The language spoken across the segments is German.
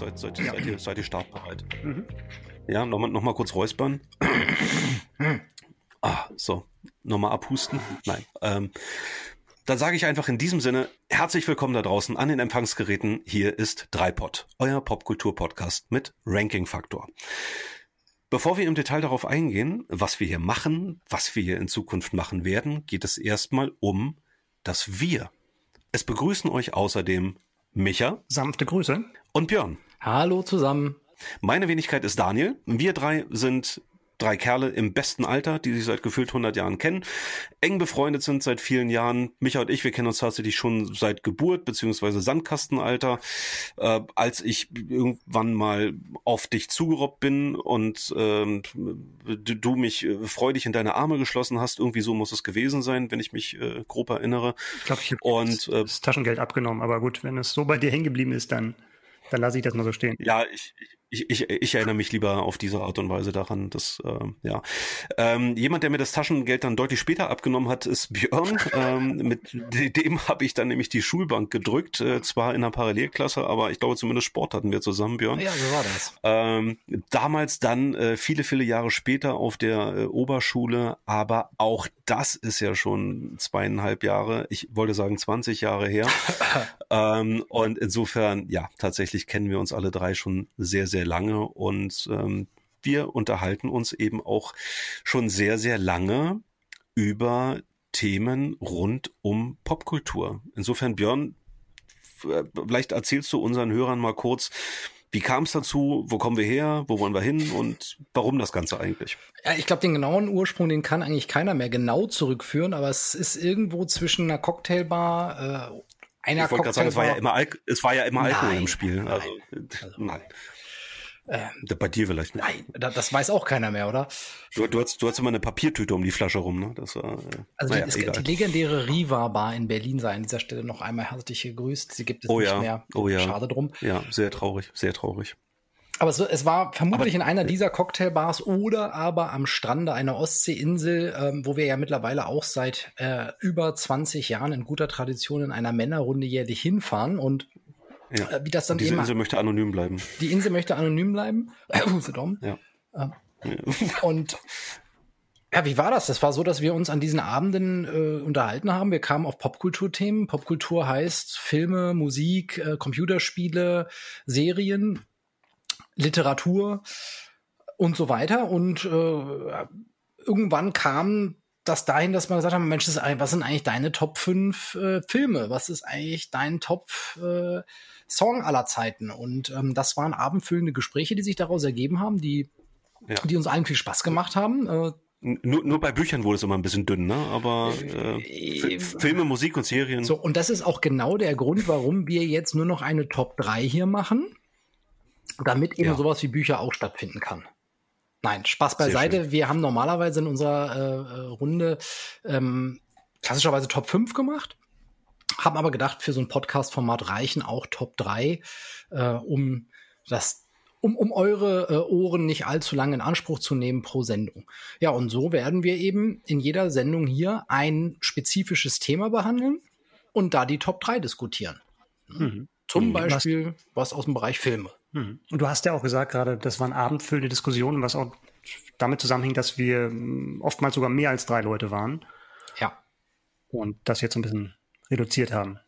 Ja. Seid, seid, seid, ihr, seid ihr startbereit? Ja, nochmal noch mal kurz räuspern. ah, so. Nochmal abhusten? Nein. Ähm, dann sage ich einfach in diesem Sinne, herzlich willkommen da draußen an den Empfangsgeräten. Hier ist Dreipod, euer Popkultur-Podcast mit Ranking-Faktor. Bevor wir im Detail darauf eingehen, was wir hier machen, was wir hier in Zukunft machen werden, geht es erstmal um das Wir. Es begrüßen euch außerdem Micha Sanfte Grüße. und Björn. Hallo zusammen. Meine Wenigkeit ist Daniel. Wir drei sind drei Kerle im besten Alter, die sich seit gefühlt 100 Jahren kennen, eng befreundet sind seit vielen Jahren. Micha und ich, wir kennen uns tatsächlich schon seit Geburt beziehungsweise Sandkastenalter. Äh, als ich irgendwann mal auf dich zugerobbt bin und ähm, du, du mich äh, freudig in deine Arme geschlossen hast, irgendwie so muss es gewesen sein, wenn ich mich äh, grob erinnere. Ich glaube, ich habe Und äh, das Taschengeld abgenommen, aber gut, wenn es so bei dir hängen geblieben ist, dann, dann lasse ich das mal so stehen. Ja, ich, ich, ich, ich erinnere mich lieber auf diese Art und Weise daran, dass äh, ja ähm, jemand, der mir das Taschengeld dann deutlich später abgenommen hat, ist Björn. ähm, mit dem habe ich dann nämlich die Schulbank gedrückt, äh, zwar in einer Parallelklasse, aber ich glaube zumindest Sport hatten wir zusammen, Björn. Ja, so war das. Ähm, damals dann äh, viele, viele Jahre später auf der äh, Oberschule, aber auch das ist ja schon zweieinhalb Jahre, ich wollte sagen 20 Jahre her. ähm, und insofern, ja, tatsächlich kennen wir uns alle drei schon sehr, sehr lange und ähm, wir unterhalten uns eben auch schon sehr, sehr lange über Themen rund um Popkultur. Insofern, Björn, f- vielleicht erzählst du unseren Hörern mal kurz, wie kam es dazu, wo kommen wir her, wo wollen wir hin und warum das Ganze eigentlich? Ja, ich glaube, den genauen Ursprung, den kann eigentlich keiner mehr genau zurückführen, aber es ist irgendwo zwischen einer Cocktailbar, äh, einer ich wollte gerade sagen, es war ja Cocktailbar. immer, Alk es war ja immer Alkohol Nein, im Spiel. nein. Also, Also, nein. Ähm, Bei dir vielleicht nicht. Nein, da- das weiß auch keiner mehr, oder? Du, du, hast, du hast immer eine Papiertüte um die Flasche rum, ne? Das war, äh, Also naja, die, es, die legendäre Riva Bar in Berlin sei an dieser Stelle noch einmal herzlich gegrüßt. Sie gibt es Oh nicht ja, mehr. oh ja. Schade drum. Ja, sehr traurig, sehr traurig. Aber es, es war vermutlich Aber- in einer dieser Cocktailbars oder aber am Strande einer Ostseeinsel, ähm, wo wir ja mittlerweile auch seit äh, über 20 Jahren in guter Tradition in einer Männerrunde jährlich hinfahren. Und Ja. äh, wie das dann Und diese immer, Insel möchte anonym bleiben. die Insel möchte anonym bleiben. Usedom. Ja. Ähm, und ja, wie war das? Das war so, dass wir uns an diesen Abenden äh, unterhalten haben. Wir kamen auf Popkulturthemen. Popkultur heißt Filme, Musik, äh, Computerspiele, Serien, Literatur und so weiter. Und äh, irgendwann kam das dahin, dass man gesagt hat, Mensch, was sind eigentlich deine Top 5 äh, Filme? Was ist eigentlich dein Top äh, Song aller Zeiten? Und ähm, das waren abendfüllende Gespräche, die sich daraus ergeben haben, die, Ja. die uns allen viel Spaß gemacht haben. Äh, Nur, nur bei Büchern wurde es immer ein bisschen dünn, ne? Aber äh, F Filme, Musik und Serien. So, und das ist auch genau der Grund, warum wir jetzt nur noch eine Top 3 hier machen, damit eben Ja. sowas wie Bücher auch stattfinden kann. Nein, Spaß beiseite. Wir haben normalerweise in unserer äh, äh, Runde ähm, klassischerweise Top 5 gemacht, haben aber gedacht, für so ein Podcast-Format reichen auch Top 3, äh, um das um, um eure äh, Ohren nicht allzu lange in Anspruch zu nehmen pro Sendung. Ja, und so werden wir eben in jeder Sendung hier ein spezifisches Thema behandeln und da die Top 3 diskutieren. Mhm. Zum Mhm. Beispiel was aus dem Bereich Filme. Mhm. Und du hast ja auch gesagt gerade, das waren abendfüllende Diskussionen, was auch damit zusammenhängt, dass wir mm, oftmals sogar mehr als drei Leute waren Ja. und das jetzt ein bisschen reduziert haben.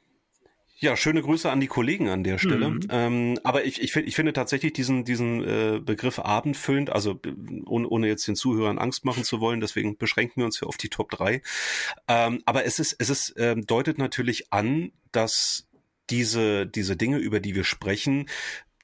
Ja, schöne Grüße an die Kollegen an der Stelle. Mhm. Ähm, aber ich, ich, find, ich finde tatsächlich diesen, diesen äh, Begriff abendfüllend, also äh, ohne, ohne jetzt den Zuhörern Angst machen zu wollen, deswegen beschränken wir uns hier auf die Top 3. Ähm, aber es ist, es ist, ähm, deutet natürlich an, dass diese, diese Dinge, über die wir sprechen,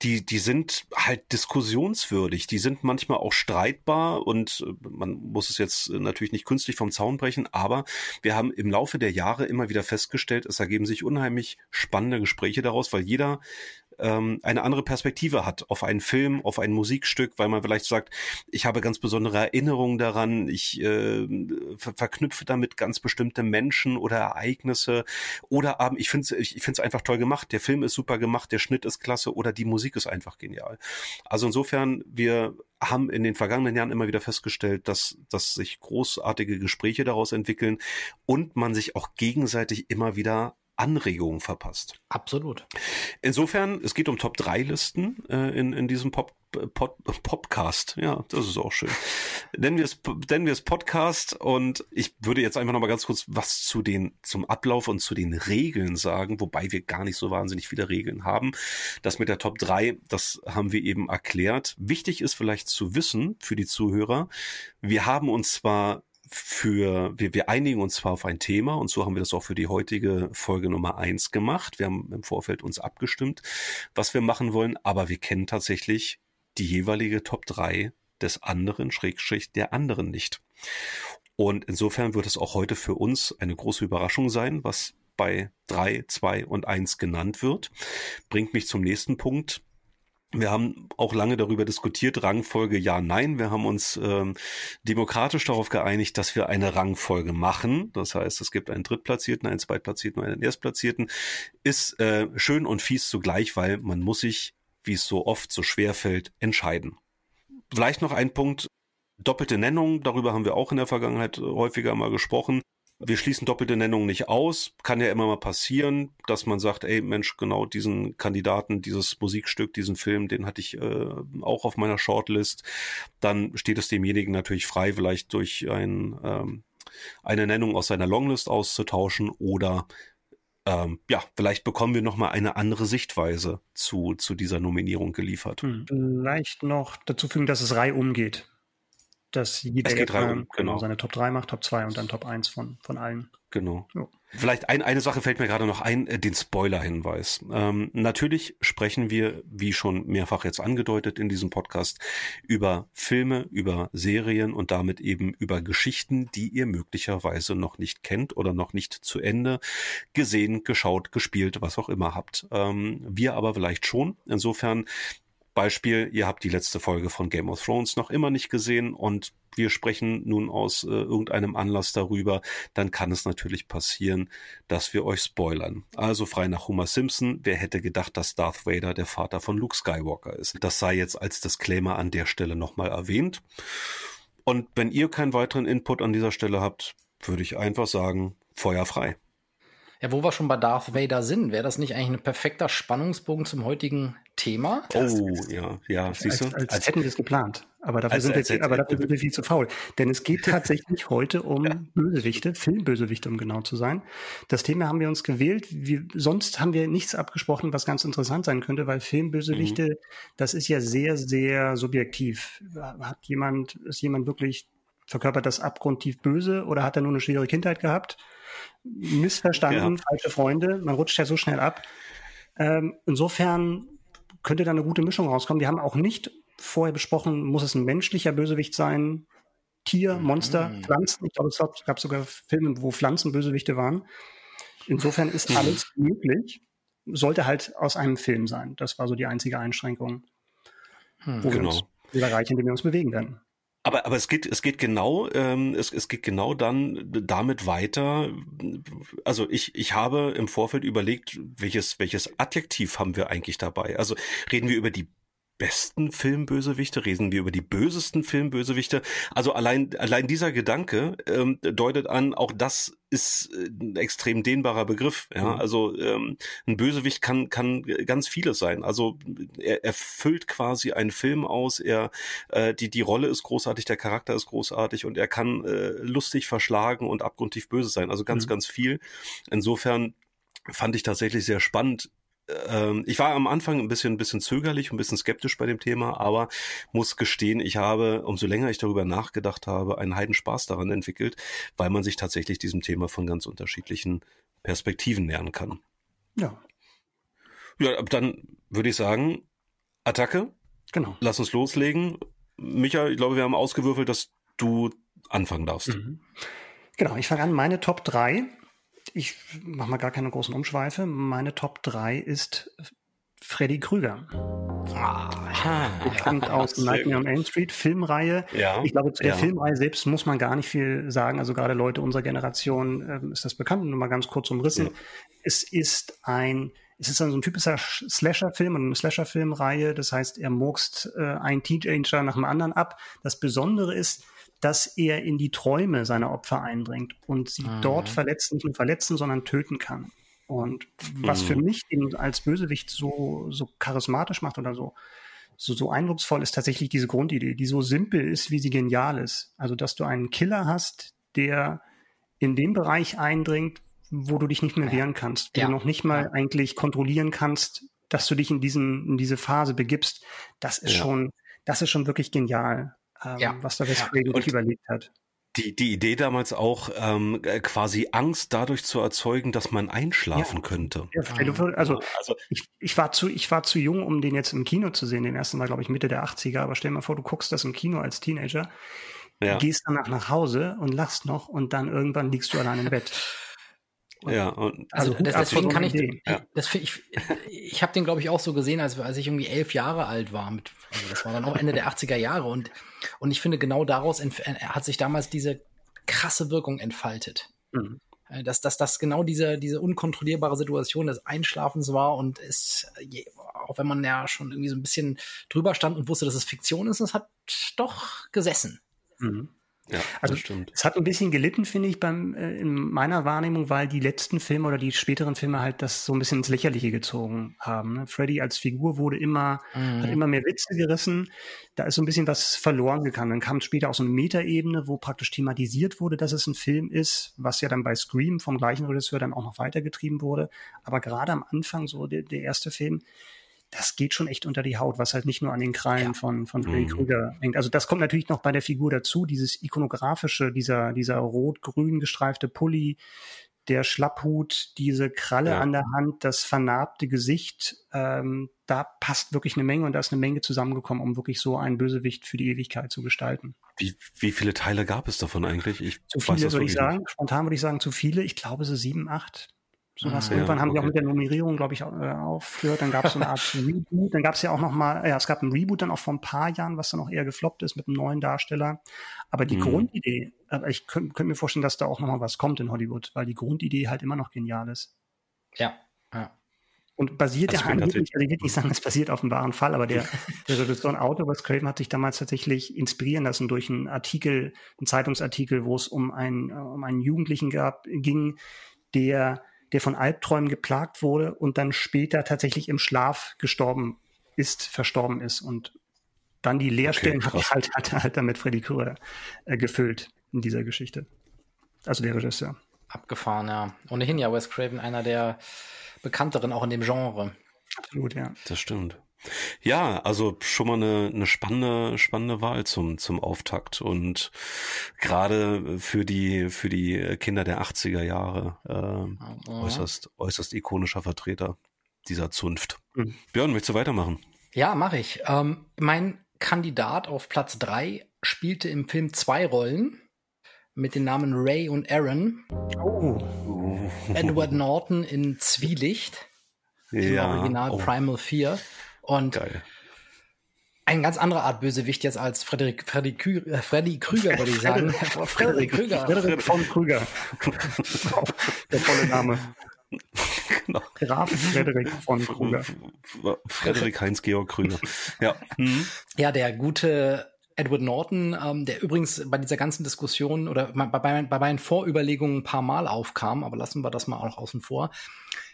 die, die sind halt diskussionswürdig, die sind manchmal auch streitbar und äh, man muss es jetzt natürlich nicht künstlich vom Zaun brechen, aber wir haben im Laufe der Jahre immer wieder festgestellt, es ergeben sich unheimlich spannende Gespräche daraus, weil jeder ähm, eine andere Perspektive hat auf einen Film, auf ein Musikstück, weil man vielleicht sagt, ich habe ganz besondere Erinnerungen daran, ich äh, ver verknüpfe damit ganz bestimmte Menschen oder Ereignisse oder aber ich finde es ich find's einfach toll gemacht, der Film ist super gemacht, der Schnitt ist klasse oder die Musik ist einfach genial. Also insofern, wir haben in den vergangenen Jahren immer wieder festgestellt, dass, dass sich großartige Gespräche daraus entwickeln und man sich auch gegenseitig immer wieder Anregungen verpasst. Absolut. Insofern, es geht um Top 3 Listen äh, in, in diesem Pop, Pod, Podcast. Ja, das ist auch schön. Nennen wir es, nennen wir es Podcast und ich würde jetzt einfach noch mal ganz kurz was zu den, zum Ablauf und zu den Regeln sagen, wobei wir gar nicht so wahnsinnig viele Regeln haben. Das mit der Top 3, das haben wir eben erklärt. Wichtig ist vielleicht zu wissen für die Zuhörer, wir haben uns zwar für, wir, wir einigen uns zwar auf ein Thema und so haben wir das auch für die heutige Folge Nummer eins gemacht. Wir haben im Vorfeld uns abgestimmt, was wir machen wollen, aber wir kennen tatsächlich die jeweilige Top 3 des anderen, Schrägstrich der anderen nicht. Und insofern wird es auch heute für uns eine große Überraschung sein, was bei drei, zwei und eins genannt wird. Bringt mich zum nächsten Punkt. Wir haben auch lange darüber diskutiert, Rangfolge ja, nein. Wir haben uns ähm, demokratisch darauf geeinigt, dass wir eine Rangfolge machen. Das heißt, es gibt einen Drittplatzierten, einen Zweitplatzierten und einen Erstplatzierten. Ist äh, schön und fies zugleich, weil man muss sich, wie es so oft so schwer fällt, entscheiden. Vielleicht noch ein Punkt, doppelte Nennung, darüber haben wir auch in der Vergangenheit häufiger mal gesprochen. Wir schließen doppelte Nennungen nicht aus. Kann ja immer mal passieren, dass man sagt, ey Mensch, genau diesen Kandidaten, dieses Musikstück, diesen Film, den hatte ich äh, auch auf meiner Shortlist. Dann steht es demjenigen natürlich frei, vielleicht durch ein, ähm, eine Nennung aus seiner Longlist auszutauschen oder ähm, ja, vielleicht bekommen wir noch mal eine andere Sichtweise zu, zu dieser Nominierung geliefert. Hm. Vielleicht noch dazu fügen, dass es reihum geht dass jeder es geht rein, genau. genau. seine Top 3 macht, Top 2 und dann Top 1 von, von allen. Genau. Ja. Vielleicht ein, eine Sache fällt mir gerade noch ein, äh, den Spoiler-Hinweis. Ähm, natürlich sprechen wir, wie schon mehrfach jetzt angedeutet in diesem Podcast, über Filme, über Serien und damit eben über Geschichten, die ihr möglicherweise noch nicht kennt oder noch nicht zu Ende gesehen, geschaut, gespielt, was auch immer habt. Ähm, wir aber vielleicht schon. Insofern Beispiel, ihr habt die letzte Folge von Game of Thrones noch immer nicht gesehen und wir sprechen nun aus äh, irgendeinem Anlass darüber, dann kann es natürlich passieren, dass wir euch spoilern. Also frei nach Homer Simpson, wer hätte gedacht, dass Darth Vader der Vater von Luke Skywalker ist? Das sei jetzt als Disclaimer an der Stelle nochmal erwähnt. Und wenn ihr keinen weiteren Input an dieser Stelle habt, würde ich einfach sagen, Feuer frei. Ja, wo wir schon bei Darth Vader sind, wäre das nicht eigentlich ein perfekter Spannungsbogen zum heutigen Thema? Oh, ja, ja, siehst du? Als, als, als hätten wir es geplant. Aber dafür, als, sind, wir, aber dafür sind wir viel zu faul. Denn es geht tatsächlich heute um ja. Bösewichte, Filmbösewichte, um genau zu sein. Das Thema haben wir uns gewählt. Wir, sonst haben wir nichts abgesprochen, was ganz interessant sein könnte, weil Filmbösewichte, mhm. das ist ja sehr, sehr subjektiv. Hat jemand, ist jemand wirklich verkörpert das abgrundtief böse oder hat er nur eine schwere Kindheit gehabt? Missverstanden, ja. falsche Freunde. Man rutscht ja so schnell ab. Ähm, insofern könnte da eine gute Mischung rauskommen. Wir haben auch nicht vorher besprochen, muss es ein menschlicher Bösewicht sein, Tier, Monster, mhm. Pflanzen. Ich glaube, es gab sogar Filme, wo Pflanzen Bösewichte waren. Insofern ist mhm. alles möglich. Sollte halt aus einem Film sein. Das war so die einzige Einschränkung, mhm. wo genau. wir uns erreichen, in dem wir uns bewegen werden. Aber, aber es geht, es geht genau, ähm, es, es geht genau dann damit weiter. Also ich, ich habe im Vorfeld überlegt, welches, welches Adjektiv haben wir eigentlich dabei? Also reden wir über die besten Filmbösewichte, reden wir über die bösesten Filmbösewichte. Also allein, allein dieser Gedanke ähm, deutet an, auch das ist äh, ein extrem dehnbarer Begriff. Ja, mhm. also ähm, ein Bösewicht kann kann ganz vieles sein. Also er erfüllt quasi einen Film aus. Er äh, die die Rolle ist großartig, der Charakter ist großartig und er kann äh, lustig verschlagen und abgrundtief böse sein. Also ganz mhm. ganz viel. Insofern fand ich tatsächlich sehr spannend, ähm, ich war am Anfang ein bisschen, ein bisschen zögerlich, ein bisschen skeptisch bei dem Thema, aber muss gestehen, ich habe, umso länger ich darüber nachgedacht habe, einen Heidenspaß daran entwickelt, weil man sich tatsächlich diesem Thema von ganz unterschiedlichen Perspektiven nähern kann. Ja. Ja, dann würde ich sagen, Attacke. Genau. Lass uns loslegen. Micha, ich glaube, wir haben ausgewürfelt, dass du anfangen darfst. Mhm. Genau, ich fange an. Meine Top 3 ich mache mal gar keine großen Umschweife. Meine Top 3 ist Freddy Krüger. Ah, Bekannt aus Nightmare on Elm Street, Filmreihe. Ja, ich glaube, zu der ja. Filmreihe selbst muss man gar nicht viel sagen. Also gerade Leute unserer Generation äh, ist das bekannt. Nur mal ganz kurz umrissen. Ja. Es ist ein es ist dann so ein typischer Slasher-Film und eine Slasher-Filmreihe. Das heißt, er murkst äh, einen Teenager nach dem anderen ab. Das Besondere ist, dass er in die Träume seiner Opfer eindringt und sie mhm. dort verletzen, nicht nur verletzen, sondern töten kann. Und was mhm. für mich ihn als Bösewicht so, so charismatisch macht oder so, so, so eindrucksvoll ist tatsächlich diese Grundidee, die so simpel ist, wie sie genial ist. Also, dass du einen Killer hast, der in den Bereich eindringt, wo du dich nicht mehr wehren kannst, wo ja. du noch nicht mal eigentlich kontrollieren kannst, dass du dich in diesen, in diese Phase begibst. Das ist ja. schon, das ist schon wirklich genial, ähm, ja. was der Westphalen sich überlegt hat die, die Idee damals auch, ähm, äh, quasi Angst dadurch zu erzeugen, dass man einschlafen ja. könnte. Ja, also, also ich, ich, war zu, ich war zu jung, um den jetzt im Kino zu sehen. Den ersten war, glaube ich, Mitte der 80er. Aber stell dir mal vor, du guckst das im Kino als Teenager, ja. gehst danach nach Hause und lachst noch und dann irgendwann liegst du allein im Bett. Ja, und also, also das, deswegen kann ich, ja. das, ich, ich habe den glaube ich auch so gesehen, als, als ich irgendwie elf Jahre alt war. Mit, also das war dann auch Ende der 80er Jahre und und ich finde genau daraus hat sich damals diese krasse Wirkung entfaltet. Mhm. Äh, dass, dass das genau diese, diese unkontrollierbare Situation des Einschlafens war und es, auch wenn man ja schon irgendwie so ein bisschen drüber stand und wusste, dass es Fiktion ist, es hat doch gesessen. Mhm. Ja, also stimmt. Es hat ein bisschen gelitten, finde ich, beim, äh, in meiner Wahrnehmung, weil die letzten Filme oder die späteren Filme halt das so ein bisschen ins Lächerliche gezogen haben. Ne? Freddy als Figur wurde immer, mhm. hat immer mehr Witze gerissen. Da ist so ein bisschen was verloren gegangen. Dann kam später auch so eine Metaebene, wo praktisch thematisiert wurde, dass es ein Film ist, was ja dann bei Scream vom gleichen Regisseur dann auch noch weitergetrieben wurde. Aber gerade am Anfang, so der, der erste Film, das geht schon echt unter die Haut, was halt nicht nur an den Krallen ja. von, von Freddy mhm. Krüger hängt. Also das kommt natürlich noch bei der Figur dazu, dieses ikonografische, dieser, dieser rot-grün gestreifte Pulli, der Schlapphut, diese Kralle ja. an der Hand, das vernarbte Gesicht, ähm, da passt wirklich eine Menge und da ist eine Menge zusammengekommen, um wirklich so einen Bösewicht für die Ewigkeit zu gestalten. Wie, wie viele Teile gab es davon eigentlich? Ich zu viele, würde ich sagen. Nicht. Spontan würde ich sagen, zu viele. Ich glaube, so sieben, acht. Sowas. Ah, Irgendwann ja, haben okay. die auch mit der Nummerierung, glaube ich, äh, aufgehört. Dann gab es so eine Art Reboot. Dann gab es ja auch noch mal, ja, es gab ein Reboot dann auch vor ein paar Jahren, was dann auch eher gefloppt ist mit einem neuen Darsteller. Aber die mhm. Grundidee, ich könnte könnt mir vorstellen, dass da auch noch mal was kommt in Hollywood, weil die Grundidee halt immer noch genial ist. Ja, ja. Und basiert ja angeblich, also ich will nicht sagen, es basiert auf einem wahren Fall, aber der, der Regisseur Auto, Wes Craven hat sich damals tatsächlich inspirieren lassen durch einen Artikel, einen Zeitungsartikel, wo es um einen, um einen Jugendlichen gab, ging, der der von Albträumen geplagt wurde und dann später tatsächlich im Schlaf gestorben ist, verstorben ist und dann die Leerstellen okay, hat, halt, hat halt damit Freddy Krueger äh, gefüllt in dieser Geschichte. Also der Regisseur. Abgefahren, ja. Ohnehin ja Wes Craven einer der bekannteren auch in dem Genre. Absolut, ja. Das stimmt. Ja, also schon mal eine, eine spannende, spannende Wahl zum, zum Auftakt und gerade für die, für die Kinder der 80er Jahre äh, äußerst, äußerst ikonischer Vertreter dieser Zunft. Mhm. Björn, willst du weitermachen? Ja, mache ich. Ähm, mein Kandidat auf Platz drei spielte im Film zwei Rollen mit den Namen Ray und Aaron. Oh. Edward Norton in Zwielicht. Ja. Im Original oh. Primal 4. Und Geil. eine ganz andere Art Bösewicht jetzt als Frederik, Freddy, Kü äh, Freddy Krüger, würde ich sagen. Frederik Krüger. Frederik von Krüger. Der volle Name. Genau. Graf Frederik von Krüger. Frederik Heinz-Georg Krüger. Ja. Mhm. Ja, der gute Edward Norton, ähm, der übrigens bei dieser ganzen Diskussion oder bei, bei, bei meinen Vorüberlegungen ein paar Mal aufkam, aber lassen wir das mal auch außen vor.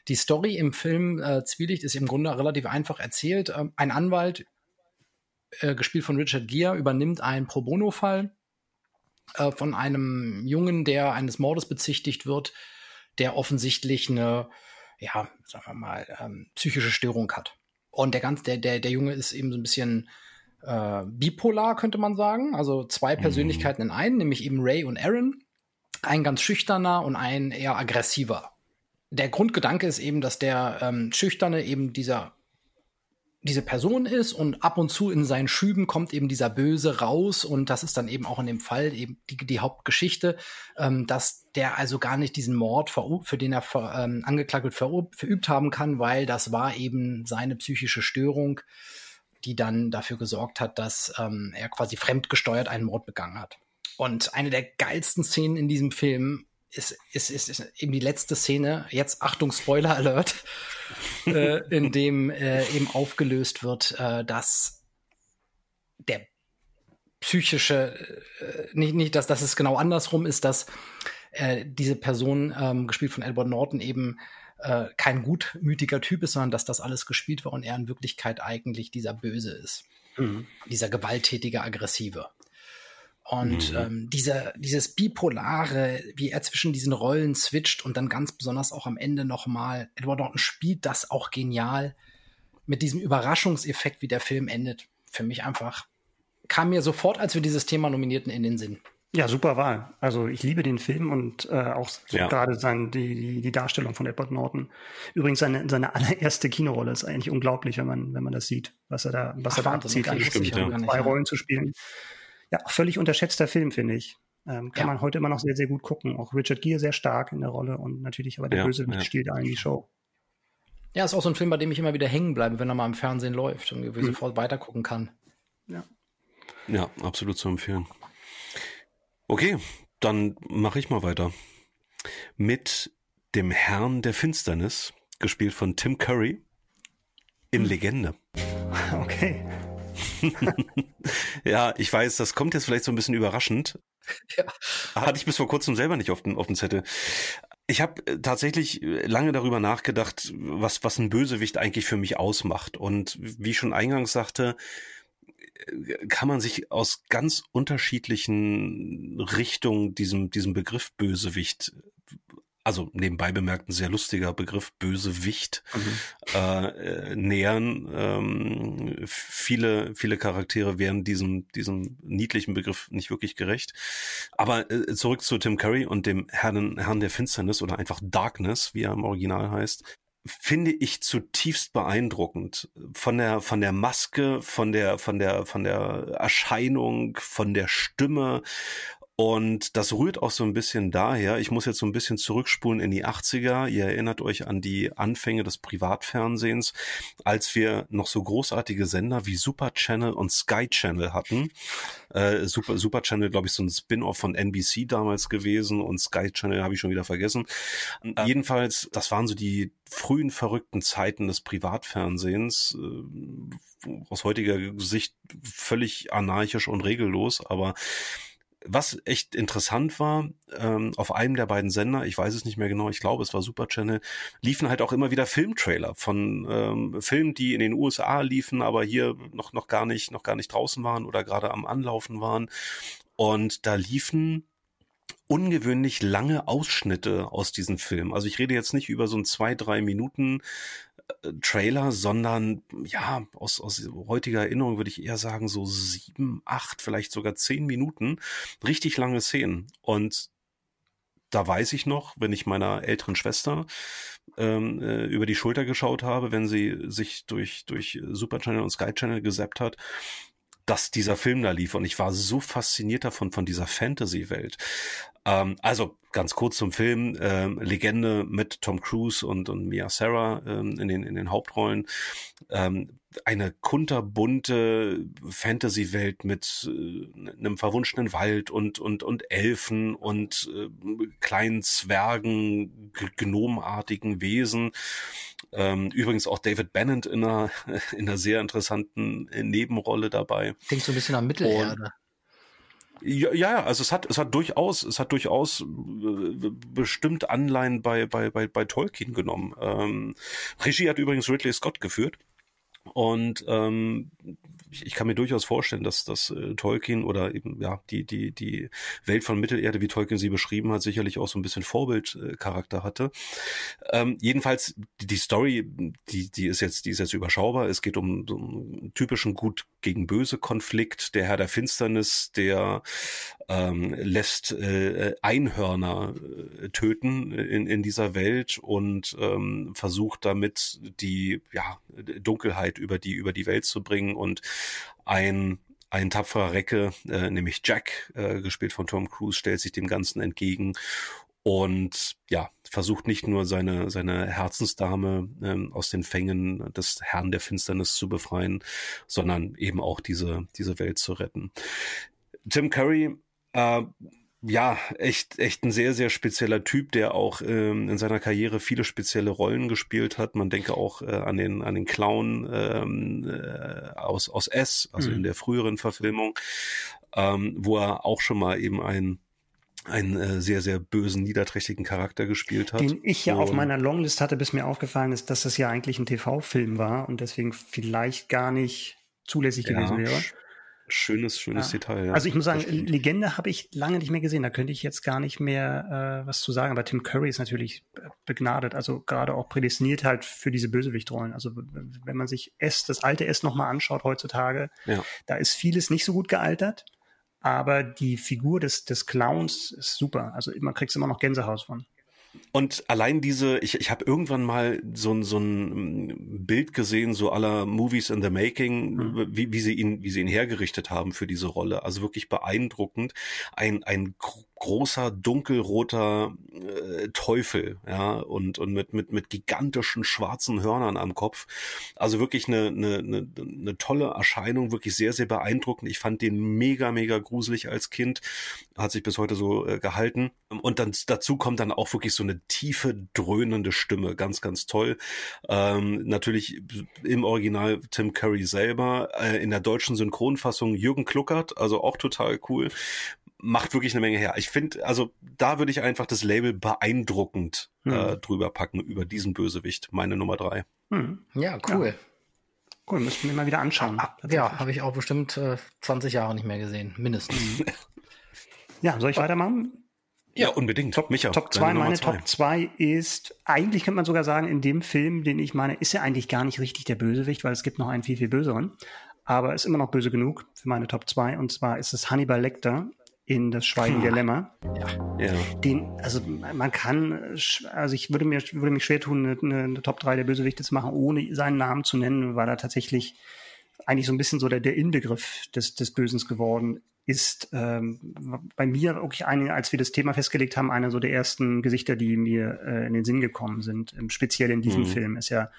Die Story im Film äh, Zwielicht ist im Grunde relativ einfach erzählt. Ähm, ein Anwalt, äh, gespielt von Richard Gere, übernimmt einen Pro Bono-Fall äh, von einem Jungen, der eines Mordes bezichtigt wird, der offensichtlich eine, ja, sagen wir mal, ähm, psychische Störung hat. Und der ganz, der, der, der Junge ist eben so ein bisschen äh, bipolar, könnte man sagen. Also zwei mhm. Persönlichkeiten in einen, nämlich eben Ray und Aaron. Ein ganz schüchterner und ein eher aggressiver der Grundgedanke ist eben, dass der ähm, Schüchterne eben dieser diese Person ist und ab und zu in seinen Schüben kommt eben dieser Böse raus und das ist dann eben auch in dem Fall eben die, die Hauptgeschichte, ähm, dass der also gar nicht diesen Mord, für den er ähm, angeklagt wird, verübt haben kann, weil das war eben seine psychische Störung, die dann dafür gesorgt hat, dass ähm, er quasi fremdgesteuert einen Mord begangen hat. Und eine der geilsten Szenen in diesem Film ist, ist, ist, ist eben die letzte Szene, jetzt Achtung, Spoiler Alert, äh, in dem äh, eben aufgelöst wird, äh, dass der psychische, äh, nicht, nicht, dass, dass es genau andersrum ist, dass äh, diese Person, ähm, gespielt von Edward Norton, eben äh, kein gutmütiger Typ ist, sondern dass das alles gespielt war und er in Wirklichkeit eigentlich dieser Böse ist. Mhm. Dieser gewalttätige, aggressive. Und mhm. ähm, diese, dieses Bipolare, wie er zwischen diesen Rollen switcht und dann ganz besonders auch am Ende nochmal, Edward Norton spielt das auch genial mit diesem Überraschungseffekt, wie der Film endet. Für mich einfach, kam mir sofort, als wir dieses Thema nominierten, in den Sinn. Ja, super Wahl. Also ich liebe den Film und äh, auch ja. gerade sein, die, die, die Darstellung von Edward Norton. Übrigens seine, seine allererste Kinorolle ist eigentlich unglaublich, wenn man, wenn man das sieht, was er da, was Ach, er da abzieht, ja. zwei Rollen zu spielen. Ja, völlig unterschätzter Film, finde ich. Ähm, kann ja. man heute immer noch sehr, sehr gut gucken. Auch Richard Gere sehr stark in der Rolle und natürlich aber der ja, Bösewicht ja. stiehlt allen die Show. Ja, ist auch so ein Film, bei dem ich immer wieder hängen bleibe, wenn er mal im Fernsehen läuft und mhm. sofort weitergucken kann. Ja. Ja, absolut zu empfehlen. Okay, dann mache ich mal weiter. Mit dem Herrn der Finsternis, gespielt von Tim Curry, in hm. Legende. Okay. ja, ich weiß, das kommt jetzt vielleicht so ein bisschen überraschend. Ja. Hatte ich bis vor kurzem selber nicht auf dem, auf dem Zettel. Ich habe äh, tatsächlich äh, lange darüber nachgedacht, was, was ein Bösewicht eigentlich für mich ausmacht. Und wie ich schon eingangs sagte, kann man sich aus ganz unterschiedlichen Richtungen diesem, diesem Begriff Bösewicht also nebenbei bemerkt ein sehr lustiger Begriff, Bösewicht, mhm. äh, nähern. Ähm, viele, viele Charaktere werden diesem, diesem niedlichen Begriff nicht wirklich gerecht. Aber äh, zurück zu Tim Curry und dem Herrn, Herrn der Finsternis oder einfach Darkness, wie er im Original heißt finde ich zutiefst beeindruckend von der von der Maske, von der von der von der Erscheinung, von der Stimme und das rührt auch so ein bisschen daher, ich muss jetzt so ein bisschen zurückspulen in die 80er. Ihr erinnert euch an die Anfänge des Privatfernsehens, als wir noch so großartige Sender wie Super Channel und Sky Channel hatten. Äh, Super, Super Channel, glaube ich, so ein Spin-off von NBC damals gewesen und Sky Channel habe ich schon wieder vergessen. Äh, jedenfalls, das waren so die frühen verrückten Zeiten des Privatfernsehens. Äh, aus heutiger Sicht völlig anarchisch und regellos, aber was echt interessant war, ähm, auf einem der beiden Sender, ich weiß es nicht mehr genau, ich glaube, es war Super Channel, liefen halt auch immer wieder Filmtrailer von ähm, Filmen, die in den USA liefen, aber hier noch, noch gar nicht, noch gar nicht draußen waren oder gerade am Anlaufen waren. Und da liefen ungewöhnlich lange Ausschnitte aus diesem Film. Also ich rede jetzt nicht über so ein zwei, drei Minuten Trailer, sondern ja, aus, aus heutiger Erinnerung würde ich eher sagen, so sieben, acht, vielleicht sogar zehn Minuten. Richtig lange Szenen. Und da weiß ich noch, wenn ich meiner älteren Schwester ähm, äh, über die Schulter geschaut habe, wenn sie sich durch, durch Super Channel und Sky Channel gesappt hat, dass dieser Film da lief und ich war so fasziniert davon, von dieser Fantasy-Welt. Ähm, also ganz kurz zum Film, ähm, Legende mit Tom Cruise und, und Mia Sarah ähm, in, den, in den Hauptrollen. Ähm, eine kunterbunte Fantasy-Welt mit äh, einem verwunschenen Wald und, und, und Elfen und äh, kleinen Zwergen, gnomartigen Wesen. Ähm, übrigens auch David Bennett in einer, in einer sehr interessanten Nebenrolle dabei. Klingt so ein bisschen an Mittelerde. Und ja, ja, also es hat, es hat durchaus, es hat durchaus äh, bestimmt Anleihen bei, bei, bei, bei Tolkien genommen. Ähm, Regie hat übrigens Ridley Scott geführt. Und ähm, ich, ich kann mir durchaus vorstellen, dass dass äh, Tolkien oder eben ja die die die Welt von Mittelerde, wie Tolkien sie beschrieben hat, sicherlich auch so ein bisschen Vorbildcharakter hatte. Ähm, jedenfalls die, die Story, die die ist jetzt die ist jetzt überschaubar. Es geht um so einen typischen Gut gegen Böse Konflikt. Der Herr der Finsternis, der ähm, lässt äh, Einhörner äh, töten in, in dieser Welt und ähm, versucht damit die ja, Dunkelheit über die über die Welt zu bringen und ein ein tapferer Recke, äh, nämlich Jack, äh, gespielt von Tom Cruise, stellt sich dem Ganzen entgegen und ja, versucht nicht nur seine, seine Herzensdame ähm, aus den Fängen des Herrn der Finsternis zu befreien, sondern eben auch diese, diese Welt zu retten. Tim Curry, äh, ja, echt, echt ein sehr, sehr spezieller Typ, der auch ähm, in seiner Karriere viele spezielle Rollen gespielt hat. Man denke auch äh, an den, an den Clown ähm, äh, aus, aus S, also mhm. in der früheren Verfilmung, ähm, wo er auch schon mal eben ein einen äh, sehr, sehr bösen, niederträchtigen Charakter gespielt hat. Den ich ja und auf meiner Longlist hatte, bis mir aufgefallen ist, dass das ja eigentlich ein TV-Film war und deswegen vielleicht gar nicht zulässig ja, gewesen wäre. Schönes, schönes ja. Detail. Ja. Also ich muss sagen, Legende habe ich lange nicht mehr gesehen. Da könnte ich jetzt gar nicht mehr äh, was zu sagen. Aber Tim Curry ist natürlich begnadet, also gerade auch prädestiniert halt für diese Bösewichtrollen. Also wenn man sich S, das alte S nochmal anschaut heutzutage, ja. da ist vieles nicht so gut gealtert. Aber die Figur des, des Clowns ist super. Also man kriegt immer noch Gänsehaus von. Und allein diese, ich, ich habe irgendwann mal so, ein so ein Bild gesehen, so aller Movies in the Making, mhm. wie, wie sie ihn, wie sie ihn hergerichtet haben für diese Rolle. Also wirklich beeindruckend. Ein, ein großer dunkelroter äh, Teufel, ja, und und mit mit mit gigantischen schwarzen Hörnern am Kopf. Also wirklich eine eine eine, eine tolle Erscheinung, wirklich sehr sehr beeindruckend. Ich fand den mega mega gruselig als Kind, hat sich bis heute so äh, gehalten. Und dann dazu kommt dann auch wirklich so eine tiefe dröhnende Stimme, ganz ganz toll. Ähm, natürlich im Original Tim Curry selber, äh, in der deutschen Synchronfassung Jürgen Kluckert, also auch total cool macht wirklich eine Menge her. Ich finde, also da würde ich einfach das Label beeindruckend hm. äh, drüber packen über diesen Bösewicht, meine Nummer drei. Hm. Ja, cool. Ja. Cool, müssen wir mal wieder anschauen. Ah, ja, habe ich auch bestimmt äh, 20 Jahre nicht mehr gesehen, mindestens. Mhm. ja, soll ich weitermachen? Ja, unbedingt. Top, Micha, Top 2, meine zwei. Top 2 ist, eigentlich könnte man sogar sagen, in dem Film, den ich meine, ist er eigentlich gar nicht richtig der Bösewicht, weil es gibt noch einen viel, viel böseren. Aber ist immer noch böse genug für meine Top 2. Und zwar ist es Hannibal Lecter in das Schweigen hm. der Lämmer. Ja. ja. Den, also man kann, also ich würde mir würde mich schwer tun, eine, eine Top 3 der Bösewichte zu machen, ohne seinen Namen zu nennen, weil er tatsächlich eigentlich so ein bisschen so der, der Inbegriff des, des Bösens geworden ist. Ähm, bei mir wirklich eine, als wir das Thema festgelegt haben, einer so der ersten Gesichter, die mir äh, in den Sinn gekommen sind. Ähm, speziell in diesem mhm. Film ist ja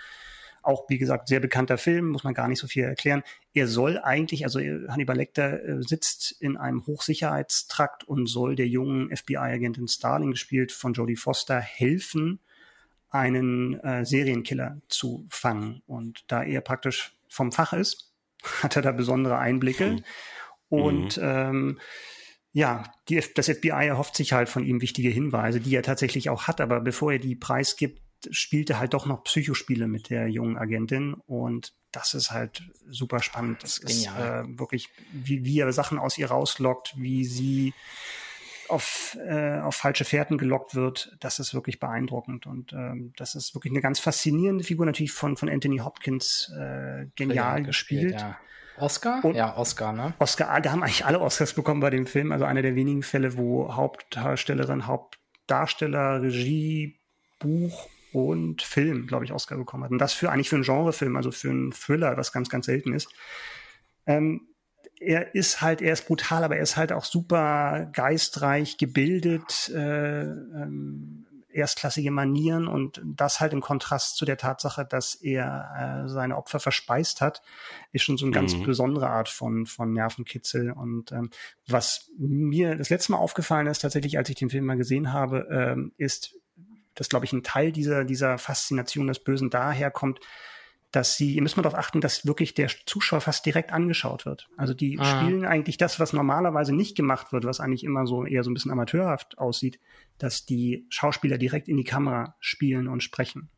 auch, wie gesagt, sehr bekannter Film, muss man gar nicht so viel erklären. Er soll eigentlich, also Hannibal Lecter äh, sitzt in einem Hochsicherheitstrakt und soll der jungen FBI-Agentin Starling, gespielt von Jodie Foster, helfen, einen äh, Serienkiller zu fangen. Und da er praktisch vom Fach ist, hat er da besondere Einblicke. Mhm. Und ähm, ja, die, das FBI erhofft sich halt von ihm wichtige Hinweise, die er tatsächlich auch hat. Aber bevor er die preisgibt, spielte halt doch noch Psychospiele mit der jungen Agentin und das ist halt super spannend. Das ist äh, wirklich, wie, wie er Sachen aus ihr rauslockt, wie sie auf, äh, auf falsche Fährten gelockt wird, das ist wirklich beeindruckend. Und ähm, das ist wirklich eine ganz faszinierende Figur, natürlich von, von Anthony Hopkins äh, genial ja, gespielt. Ja. Oscar? Und ja, Oscar, ne? Oscar, da haben eigentlich alle Oscars bekommen bei dem Film. Also einer der wenigen Fälle, wo Hauptdarstellerin, Hauptdarsteller, Regie, Buch und Film, glaube ich, Oscar bekommen hat. Und das für eigentlich für einen Genrefilm, also für einen Thriller, was ganz, ganz selten ist. Ähm, er ist halt, er ist brutal, aber er ist halt auch super geistreich, gebildet, äh, ähm, erstklassige Manieren und das halt im Kontrast zu der Tatsache, dass er äh, seine Opfer verspeist hat, ist schon so eine ganz mhm. besondere Art von, von Nervenkitzel. Und ähm, was mir das letzte Mal aufgefallen ist, tatsächlich, als ich den Film mal gesehen habe, ähm, ist, dass, glaube ich, ein Teil dieser, dieser Faszination des Bösen daher kommt, dass sie, ihr müsst mal darauf achten, dass wirklich der Zuschauer fast direkt angeschaut wird. Also die ah. spielen eigentlich das, was normalerweise nicht gemacht wird, was eigentlich immer so eher so ein bisschen amateurhaft aussieht, dass die Schauspieler direkt in die Kamera spielen und sprechen.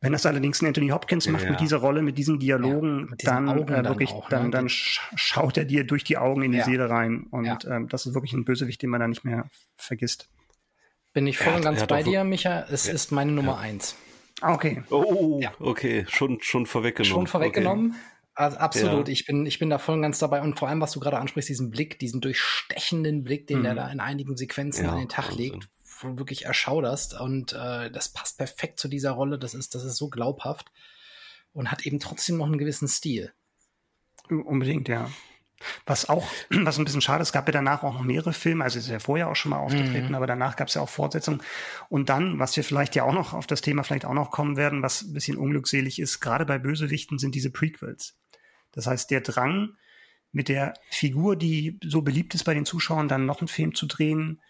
Wenn das allerdings ein Anthony Hopkins macht ja. mit dieser Rolle, mit diesen Dialogen, ja, mit dann, äh, dann wirklich, auch, dann, ne? dann schaut er dir durch die Augen in die ja. Seele rein. Und ähm, das ist wirklich ein Bösewicht, den man da nicht mehr vergisst. Bin ich voll und ganz bei dir, Micha. Es ja, ist meine Nummer ja. eins. Ah, okay. Oh, ja. okay. Schon, schon vorweggenommen. Schon vorweggenommen. Okay. Also absolut. Ich bin, ich bin da voll und ganz dabei. Und vor allem, was du gerade ansprichst, diesen Blick, diesen durchstechenden Blick, den mhm. der da in einigen Sequenzen an den Tag legt, wo du wirklich erschauderst. Und äh, das passt perfekt zu dieser Rolle. Das ist, das ist so glaubhaft und hat eben trotzdem noch einen gewissen Stil. Unbedingt, ja. Was auch, was ein bisschen schade ist, gab ja danach auch noch mehrere Filme, also ist ja vorher auch schon mal aufgetreten, mhm. aber danach gab es ja auch Fortsetzungen. Und dann, was wir vielleicht ja auch noch auf das Thema vielleicht auch noch kommen werden, was ein bisschen unglückselig ist, gerade bei Bösewichten sind diese Prequels. Das heißt, der Drang, mit der Figur, die so beliebt ist bei den Zuschauern, dann noch einen Film zu drehen,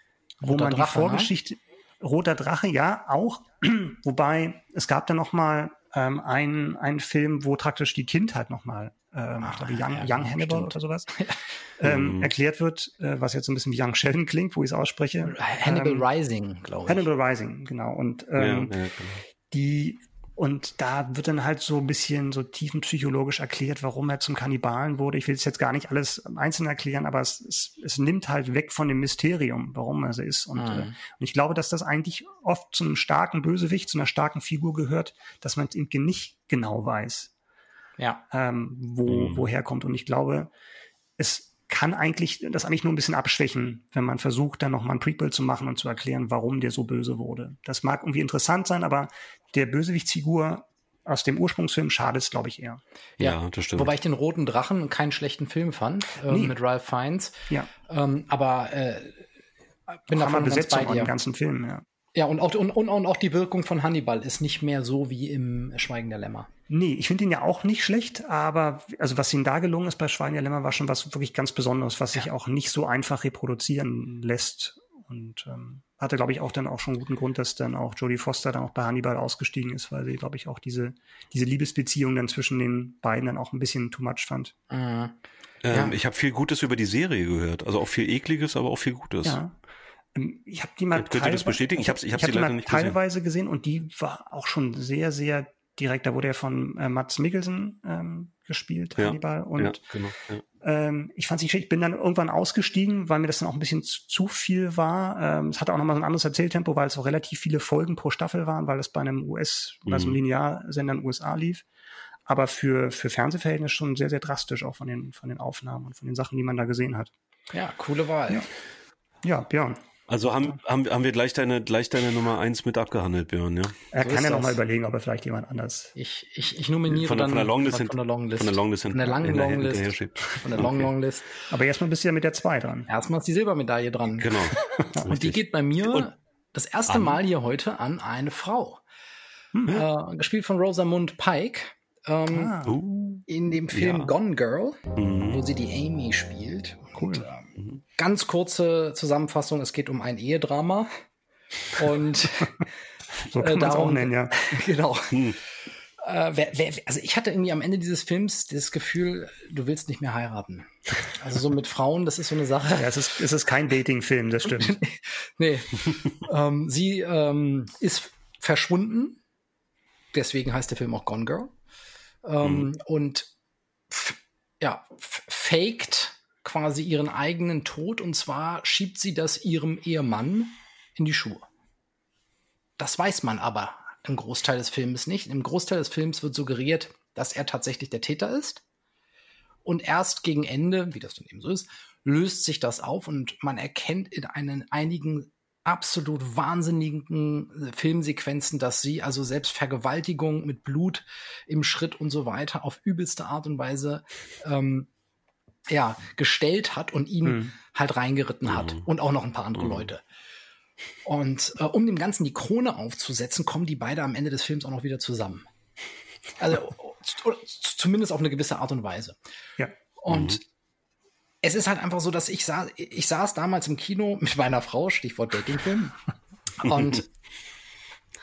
wo Roter man Drache, die ne? Vorgeschichte, ne? Roter Drache, ja, auch. Wobei es gab dann noch mal ähm, einen, einen Film, wo praktisch die Kindheit noch mal, ähm, Ach, ich glaube, Young, ja, Young Hannibal stimmt. oder sowas, ähm, mhm. erklärt wird, äh, was jetzt so ein bisschen wie Young Sheldon klingt, wo ich es ausspreche. Hannibal ähm, Rising, glaube ich. Hannibal Rising, genau. Und ähm, ja, ja, genau. die und da wird dann halt so ein bisschen so tiefenpsychologisch erklärt, warum er zum Kannibalen wurde. Ich will es jetzt gar nicht alles einzeln erklären, aber es, es, es nimmt halt weg von dem Mysterium, warum er so ist. Und, mhm. äh, und ich glaube, dass das eigentlich oft zu einem starken Bösewicht, zu einer starken Figur gehört, dass man es eben nicht genau weiß, ja. ähm, wo, mhm. woher kommt. Und ich glaube, es kann eigentlich das eigentlich nur ein bisschen abschwächen, wenn man versucht, dann nochmal ein Prequel zu machen und zu erklären, warum der so böse wurde. Das mag irgendwie interessant sein, aber der Bösewichtsfigur aus dem Ursprungsfilm schadet es, glaube ich, eher. Ja, ja, das stimmt. Wobei ich den Roten Drachen keinen schlechten Film fand, äh, nee. mit Ralph Fiennes. Ja. Ähm, aber äh, bin davon ganz bei dir. Ganzen Film, ja. Ja, und auch, und, und, und auch die Wirkung von Hannibal ist nicht mehr so wie im Schweigen der Lämmer. Nee, ich finde ihn ja auch nicht schlecht, aber also was ihm da gelungen ist bei Lämmer war schon was wirklich ganz Besonderes, was sich auch nicht so einfach reproduzieren lässt. Und ähm, hatte, glaube ich, auch dann auch schon guten Grund, dass dann auch Jodie Foster dann auch bei Hannibal ausgestiegen ist, weil sie, glaube ich, auch diese, diese Liebesbeziehung dann zwischen den beiden dann auch ein bisschen too much fand. Mhm. Ähm, ja. Ich habe viel Gutes über die Serie gehört, also auch viel Ekliges, aber auch viel Gutes. Ja. Ähm, ich habe die mal Könnt ihr das bestätigen? Ich habe ich hab, ich hab sie leider nicht teilweise gesehen. gesehen und die war auch schon sehr, sehr direkt. Da wurde er von äh, Mats Mikkelsen ähm, gespielt, ja, Hannibal. Und ja, genau, ja. ähm, ich fand es nicht schlecht. Ich bin dann irgendwann ausgestiegen, weil mir das dann auch ein bisschen zu, zu viel war. Ähm, es hatte auch nochmal so ein anderes Erzähltempo, weil es auch relativ viele Folgen pro Staffel waren, weil es bei einem US, mhm. bei so einem mhm. Linearsender in den USA lief. Aber für, für Fernsehverhältnisse schon sehr, sehr drastisch, auch von den, von den Aufnahmen und von den Sachen, die man da gesehen hat. Ja, coole Wahl. Ja, ja Björn. Also haben, haben, haben wir gleich deine, gleich deine Nummer eins mit abgehandelt, Björn, ja? Er so kann ja nochmal überlegen, ob er vielleicht jemand anders. Ich, ich, ich nominiere von, dann von der Longlist von der Longlist. Von der Longlist. Von der langen Longlist. Von der Long Longlist. Aber erstmal bist du ja mit der zwei dran. Erstmal ist die Silbermedaille dran. Genau. Und die geht bei mir Und das erste an. Mal hier heute an eine Frau. Hm. Äh, gespielt von Rosamund Pike. Ähm, ah. uh, in dem Film ja. Gone Girl, mhm. wo sie die Amy spielt. Cool. Und, ähm. Ganz kurze Zusammenfassung, es geht um ein Ehedrama. Und so kann äh, darum, auch nennen, ja. Genau. Hm. Äh, wer, wer, also ich hatte irgendwie am Ende dieses Films das Gefühl, du willst nicht mehr heiraten. Also so mit Frauen, das ist so eine Sache. Ja, es ist, es ist kein Dating-Film, das stimmt. nee. ähm, sie ähm, ist verschwunden. Deswegen heißt der Film auch Gone Girl. Ähm, mhm. Und ja, faked quasi ihren eigenen Tod und zwar schiebt sie das ihrem Ehemann in die Schuhe. Das weiß man aber im Großteil des Films nicht. Im Großteil des Films wird suggeriert, dass er tatsächlich der Täter ist. Und erst gegen Ende, wie das dann eben so ist, löst sich das auf und man erkennt in einen, einigen absolut wahnsinnigen Filmsequenzen, dass sie also selbst Vergewaltigung mit Blut im Schritt und so weiter auf übelste Art und Weise ähm, ja, gestellt hat und ihn mhm. halt reingeritten hat. Mhm. Und auch noch ein paar andere mhm. Leute. Und äh, um dem Ganzen die Krone aufzusetzen, kommen die beide am Ende des Films auch noch wieder zusammen. Also zumindest auf eine gewisse Art und Weise. Ja. Und mhm. es ist halt einfach so, dass ich saß, ich saß damals im Kino mit meiner Frau, Stichwort Datingfilm. und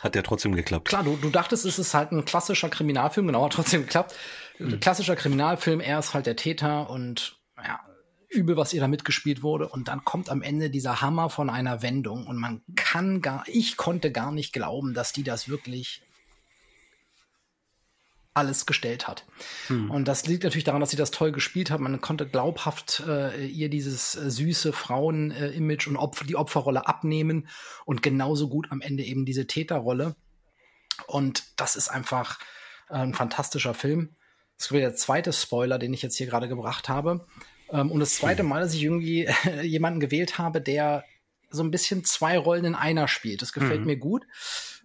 hat ja trotzdem geklappt. Klar, du, du dachtest, es ist halt ein klassischer Kriminalfilm, genau, hat trotzdem geklappt. Mhm. Klassischer Kriminalfilm, er ist halt der Täter und ja, übel, was ihr da mitgespielt wurde. Und dann kommt am Ende dieser Hammer von einer Wendung und man kann gar, ich konnte gar nicht glauben, dass die das wirklich alles gestellt hat. Hm. Und das liegt natürlich daran, dass sie das toll gespielt hat. Man konnte glaubhaft äh, ihr dieses äh, süße Frauen-Image und Opfer, die Opferrolle abnehmen und genauso gut am Ende eben diese Täterrolle. Und das ist einfach äh, ein fantastischer Film. Das ist der zweite Spoiler, den ich jetzt hier gerade gebracht habe. Ähm, und das zweite Mal, dass ich irgendwie jemanden gewählt habe, der so ein bisschen zwei Rollen in einer spielt. Das gefällt mhm. mir gut.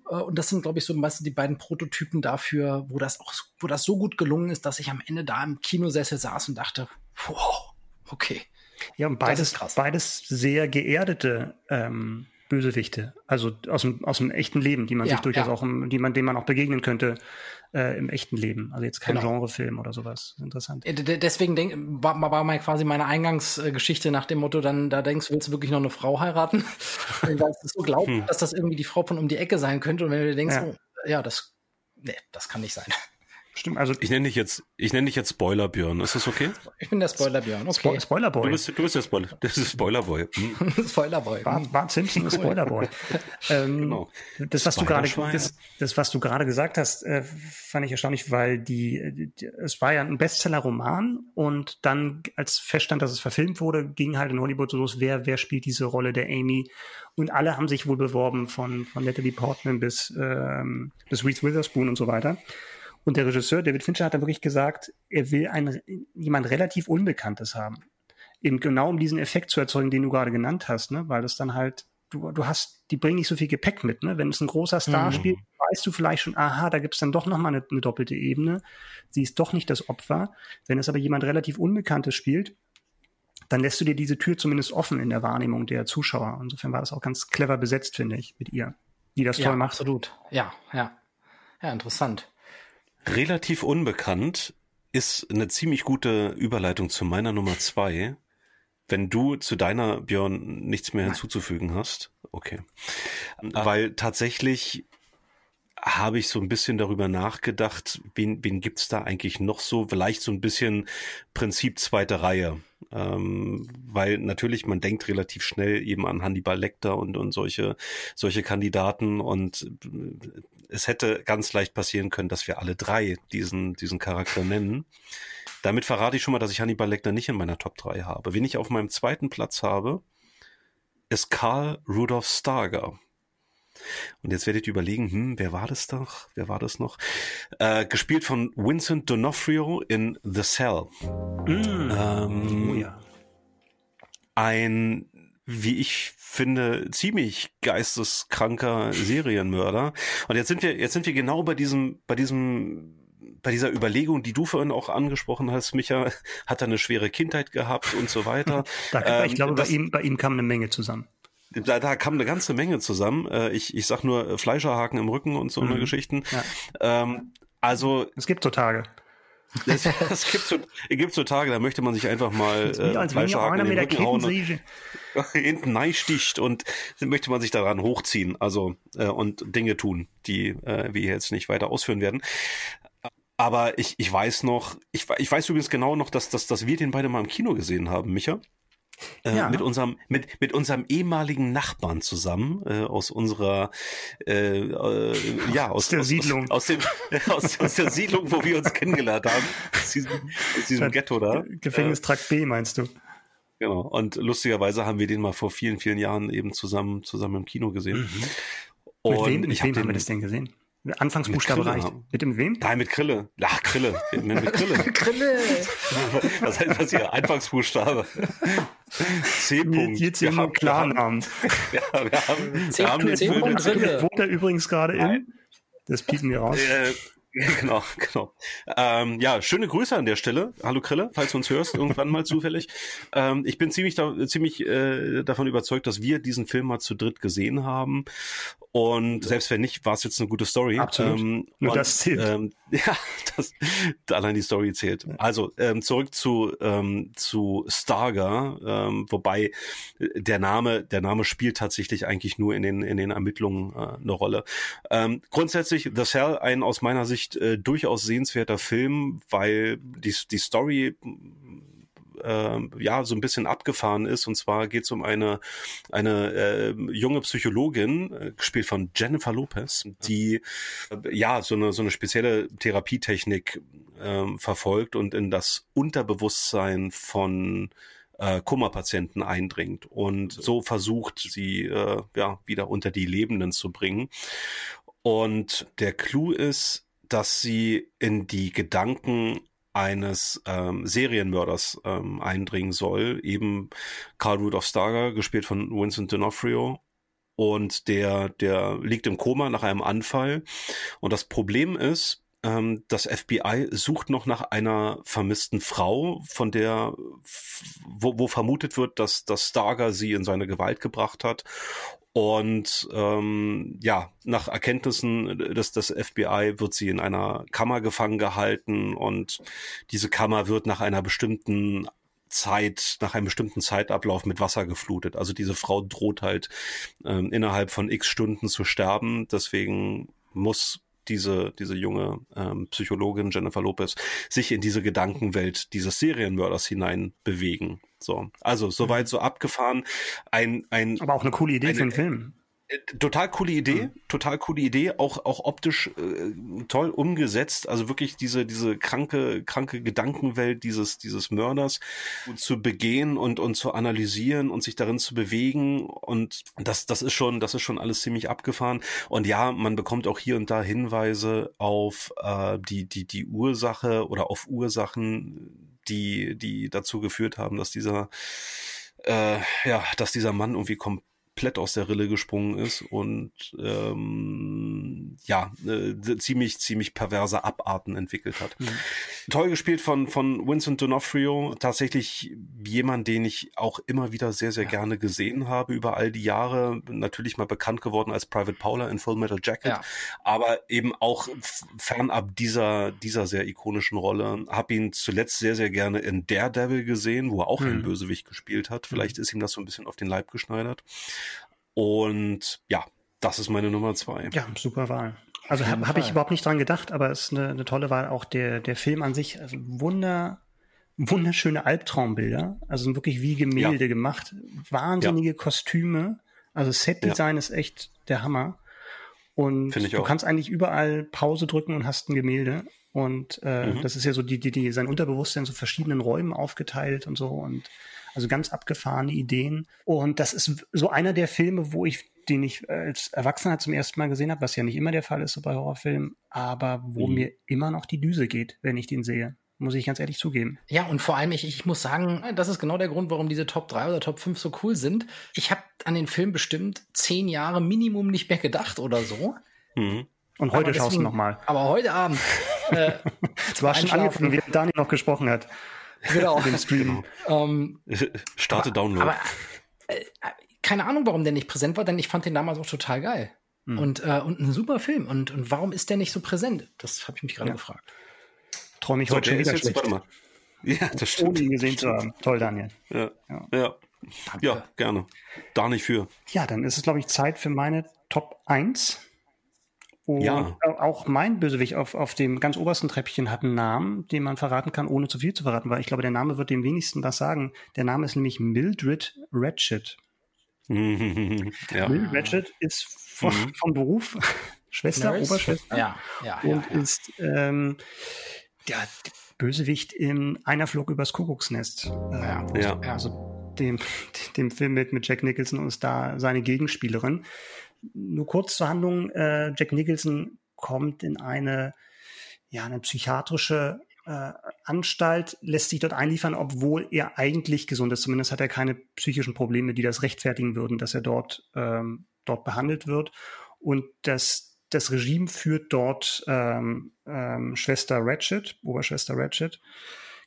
Äh, und das sind, glaube ich, so meistens die beiden Prototypen dafür, wo das auch, wo das so gut gelungen ist, dass ich am Ende da im Kinosessel saß und dachte, wow, Okay. Ja, und beides, beides sehr geerdete ähm, Bösewichte, also aus dem, aus dem echten Leben, die man ja, sich durchaus ja. auch, im, die man, denen man auch begegnen könnte äh, im echten Leben. Also jetzt kein genau. Genrefilm oder sowas. Interessant. Deswegen denk, war, war mal quasi meine Eingangsgeschichte nach dem Motto, dann da denkst du, willst du wirklich noch eine Frau heiraten? Weil es so glaubt, hm. dass das irgendwie die Frau von um die Ecke sein könnte. Und wenn du denkst, ja, oh, ja das, nee, das kann nicht sein. Stimmt, also ich nenne dich jetzt, ich nenne dich jetzt Spoiler Björn. Ist das okay? Ich bin der Spoiler Björn. Okay. Spo Spoiler Boy. Du bist, du bist der Spoiler. Das ist Spoiler Boy. Hm. Spoiler Boy. Bart, Bart Simpson ist Spoiler Boy. ähm, genau. Das, was du gerade, das, das, was du gerade gesagt hast, äh, fand ich erstaunlich, weil die, die, es war ja ein Bestseller-Roman und dann, als feststand, dass es verfilmt wurde, ging halt in Hollywood so los, wer, wer spielt diese Rolle der Amy? Und alle haben sich wohl beworben, von, von Natalie Portman bis, ähm, bis Reese Witherspoon und so weiter. Und der Regisseur, David Fincher, hat dann wirklich gesagt, er will ein, jemand relativ Unbekanntes haben. Eben genau um diesen Effekt zu erzeugen, den du gerade genannt hast, ne? Weil das dann halt, du, du hast, die bringen nicht so viel Gepäck mit, ne? Wenn es ein großer Star mhm. spielt, weißt du vielleicht schon, aha, da gibt's dann doch nochmal eine, eine doppelte Ebene. Sie ist doch nicht das Opfer. Wenn es aber jemand relativ Unbekanntes spielt, dann lässt du dir diese Tür zumindest offen in der Wahrnehmung der Zuschauer. Insofern war das auch ganz clever besetzt, finde ich, mit ihr, die das ja, toll macht. Absolut. Ja, ja. Ja, interessant. Relativ unbekannt ist eine ziemlich gute Überleitung zu meiner Nummer zwei. Wenn du zu deiner Björn nichts mehr hinzuzufügen hast, okay. Ah. Weil tatsächlich habe ich so ein bisschen darüber nachgedacht, wen, wen gibt's da eigentlich noch so? Vielleicht so ein bisschen Prinzip zweite Reihe. Ähm, weil natürlich, man denkt relativ schnell eben an Hannibal Lecter und, und solche, solche Kandidaten und es hätte ganz leicht passieren können, dass wir alle drei diesen, diesen Charakter nennen. Damit verrate ich schon mal, dass ich Hannibal Lecter nicht in meiner Top 3 habe. Wen ich auf meinem zweiten Platz habe, ist Karl Rudolf Starger. Und jetzt werdet ihr überlegen, hm, wer war das doch? Wer war das noch? Äh, gespielt von Vincent D'Onofrio in The Cell. Mm. Ähm, oh ja. Ein, wie ich finde, ziemlich geisteskranker Serienmörder. Und jetzt sind wir, jetzt sind wir genau bei diesem, bei diesem bei dieser Überlegung, die du vorhin auch angesprochen hast, Micha, hat er eine schwere Kindheit gehabt und so weiter. da, ich ähm, glaube, das, bei, ihm, bei ihm kam eine Menge zusammen da, da kam eine ganze Menge zusammen. Äh, ich, ich sag nur äh, Fleischerhaken im Rücken und so mhm. eine Geschichten. Ja. Ähm, also es gibt so Tage. Es, es gibt so, es gibt so Tage, da möchte man sich einfach mal äh, Fleischerhaken in den Rücken hauen und hinten neisticht und möchte man sich daran hochziehen, also äh, und Dinge tun, die äh, wir jetzt nicht weiter ausführen werden. Aber ich, ich weiß noch, ich, ich weiß übrigens genau noch, dass, dass, dass wir den beide mal im Kino gesehen haben, Micha. Äh, ja. mit unserem mit mit unserem ehemaligen Nachbarn zusammen äh, aus unserer äh, äh, ja aus, aus der aus, Siedlung. aus, aus dem aus, aus, der Siedlung wo wir uns kennengelernt haben. Aus diesem, aus diesem Ghetto da. Gefängnistrakt B meinst du? Genau. Und lustigerweise haben wir den mal vor vielen vielen Jahren eben zusammen zusammen im Kino gesehen. Mhm. und mit wem, mit ich wem haben wir das denn gesehen Anfangsbuchstabe reicht. Mit dem wem? Nein, mit Krille. Ach, Krille. Mit, mit Krille. Krille. Was heißt das hier? Anfangsbuchstabe. C. -Punkt. Jetzt hier nur Klarnamen. Ja, wir haben, C. Wir haben C. Krille. Wohnt er übrigens gerade in? Das piepen wir raus. Äh, Genau, genau. Ähm, ja, schöne Grüße an der Stelle. Hallo Krille, falls du uns hörst, irgendwann mal zufällig. Ähm, ich bin ziemlich, da, ziemlich äh, davon überzeugt, dass wir diesen Film mal zu dritt gesehen haben. Und selbst wenn nicht, war es jetzt eine gute Story. Absolut. Ähm, Nur und, das zählt. Ähm, ja, das, allein die Story zählt. Also ähm, zurück zu ähm, zu Starger, ähm, wobei äh, der Name der Name spielt tatsächlich eigentlich nur in den in den Ermittlungen äh, eine Rolle. Ähm, grundsätzlich The Cell ein aus meiner Sicht äh, durchaus sehenswerter Film, weil die die Story äh, ja so ein bisschen abgefahren ist. Und zwar geht es um eine eine äh, junge Psychologin, äh, gespielt von Jennifer Lopez, die äh, ja so eine so eine spezielle Therapietechnik äh, verfolgt und in das Unterbewusstsein von äh, Kummerpatienten eindringt und so versucht, sie äh, ja wieder unter die Lebenden zu bringen. Und der Clou ist, dass sie in die Gedanken eines ähm, Serienmörders ähm, eindringen soll, eben Carl Rudolph Starger, gespielt von Vincent D'Onofrio. Und der, der liegt im Koma nach einem Anfall. Und das Problem ist, ähm, das FBI sucht noch nach einer vermissten Frau, von der, wo, wo vermutet wird, dass, dass Starger sie in seine Gewalt gebracht hat. Und ähm, ja, nach Erkenntnissen des, des FBI wird sie in einer Kammer gefangen gehalten und diese Kammer wird nach einer bestimmten Zeit, nach einem bestimmten Zeitablauf mit Wasser geflutet. Also diese Frau droht halt ähm, innerhalb von x Stunden zu sterben. Deswegen muss diese, diese junge ähm, Psychologin Jennifer Lopez sich in diese Gedankenwelt dieses Serienmörders hinein bewegen. So, also soweit so abgefahren. Ein, ein, Aber auch eine coole Idee eine, für einen Film. Äh, total coole Idee, mhm. total coole Idee, auch auch optisch äh, toll umgesetzt, also wirklich diese diese kranke kranke Gedankenwelt dieses dieses Mörders zu begehen und und zu analysieren und sich darin zu bewegen und das das ist schon das ist schon alles ziemlich abgefahren und ja, man bekommt auch hier und da Hinweise auf äh, die die die Ursache oder auf Ursachen, die die dazu geführt haben, dass dieser äh, ja, dass dieser Mann irgendwie komplett komplett aus der Rille gesprungen ist und ähm, ja, äh, ziemlich, ziemlich perverse Abarten entwickelt hat. Mhm. Toll gespielt von, von Vincent D'Onofrio, tatsächlich jemand, den ich auch immer wieder sehr, sehr ja. gerne gesehen habe über all die Jahre. Natürlich mal bekannt geworden als Private Paula in Full Metal Jacket, ja. aber eben auch fernab dieser, dieser sehr ikonischen Rolle. Hab ihn zuletzt sehr, sehr gerne in Daredevil gesehen, wo er auch mhm. einen Bösewicht gespielt hat. Vielleicht mhm. ist ihm das so ein bisschen auf den Leib geschneidert. Und ja, das ist meine Nummer zwei. Ja, super Wahl. Also habe hab ich überhaupt nicht dran gedacht, aber es ist eine, eine tolle Wahl. Auch der, der Film an sich, also wunder, wunderschöne Albtraumbilder, also wirklich wie Gemälde ja. gemacht, wahnsinnige ja. Kostüme, also Setdesign ja. ist echt der Hammer. Und du auch. kannst eigentlich überall Pause drücken und hast ein Gemälde. Und äh, mhm. das ist ja so die, die, die sein Unterbewusstsein so verschiedenen Räumen aufgeteilt und so. Und also ganz abgefahrene Ideen. Und das ist so einer der Filme, wo ich den ich als Erwachsener zum ersten Mal gesehen habe, was ja nicht immer der Fall ist so bei Horrorfilmen, aber wo mhm. mir immer noch die Düse geht, wenn ich den sehe. Muss ich ganz ehrlich zugeben. Ja, und vor allem, ich, ich muss sagen, das ist genau der Grund, warum diese Top 3 oder Top 5 so cool sind. Ich habe an den Film bestimmt zehn Jahre Minimum nicht mehr gedacht oder so. Mhm. Und heute schaust du nochmal. Aber heute Abend. Äh, du hast schon angefangen, wie Daniel noch gesprochen hat. Genau. Den Stream. Ähm, Starte aber, Download. Aber, äh, keine Ahnung, warum der nicht präsent war, denn ich fand den damals auch total geil. Hm. Und, äh, und ein super Film. Und, und warum ist der nicht so präsent? Das habe ich mich gerade ja. gefragt. Träume ich so, heute schon wieder jetzt, schlecht. Warte mal. Ja, das stimmt. Ohne ihn gesehen zu haben. Toll, Daniel. Ja. Ja, ja. ja gerne. Da nicht für. Ja, dann ist es, glaube ich, Zeit für meine Top 1. Und ja. auch mein Bösewicht auf, auf dem ganz obersten Treppchen hat einen Namen, den man verraten kann, ohne zu viel zu verraten, weil ich glaube, der Name wird dem wenigsten was sagen. Der Name ist nämlich Mildred Ratchet. ja. Mildred Ratchet ist von, mhm. vom Beruf Schwester, Nurse? Oberschwester. Ja, ja, und ja, ja. ist ähm, der Bösewicht in Einer flog übers Kuckucksnest. Ja, äh, ja. Also dem, dem Film mit, mit Jack Nicholson und ist da seine Gegenspielerin nur kurz zur Handlung. Äh, Jack Nicholson kommt in eine, ja, eine psychiatrische äh, Anstalt, lässt sich dort einliefern, obwohl er eigentlich gesund ist. Zumindest hat er keine psychischen Probleme, die das rechtfertigen würden, dass er dort, ähm, dort behandelt wird. Und das, das Regime führt dort ähm, ähm, Schwester Ratchet, Oberschwester Ratchet,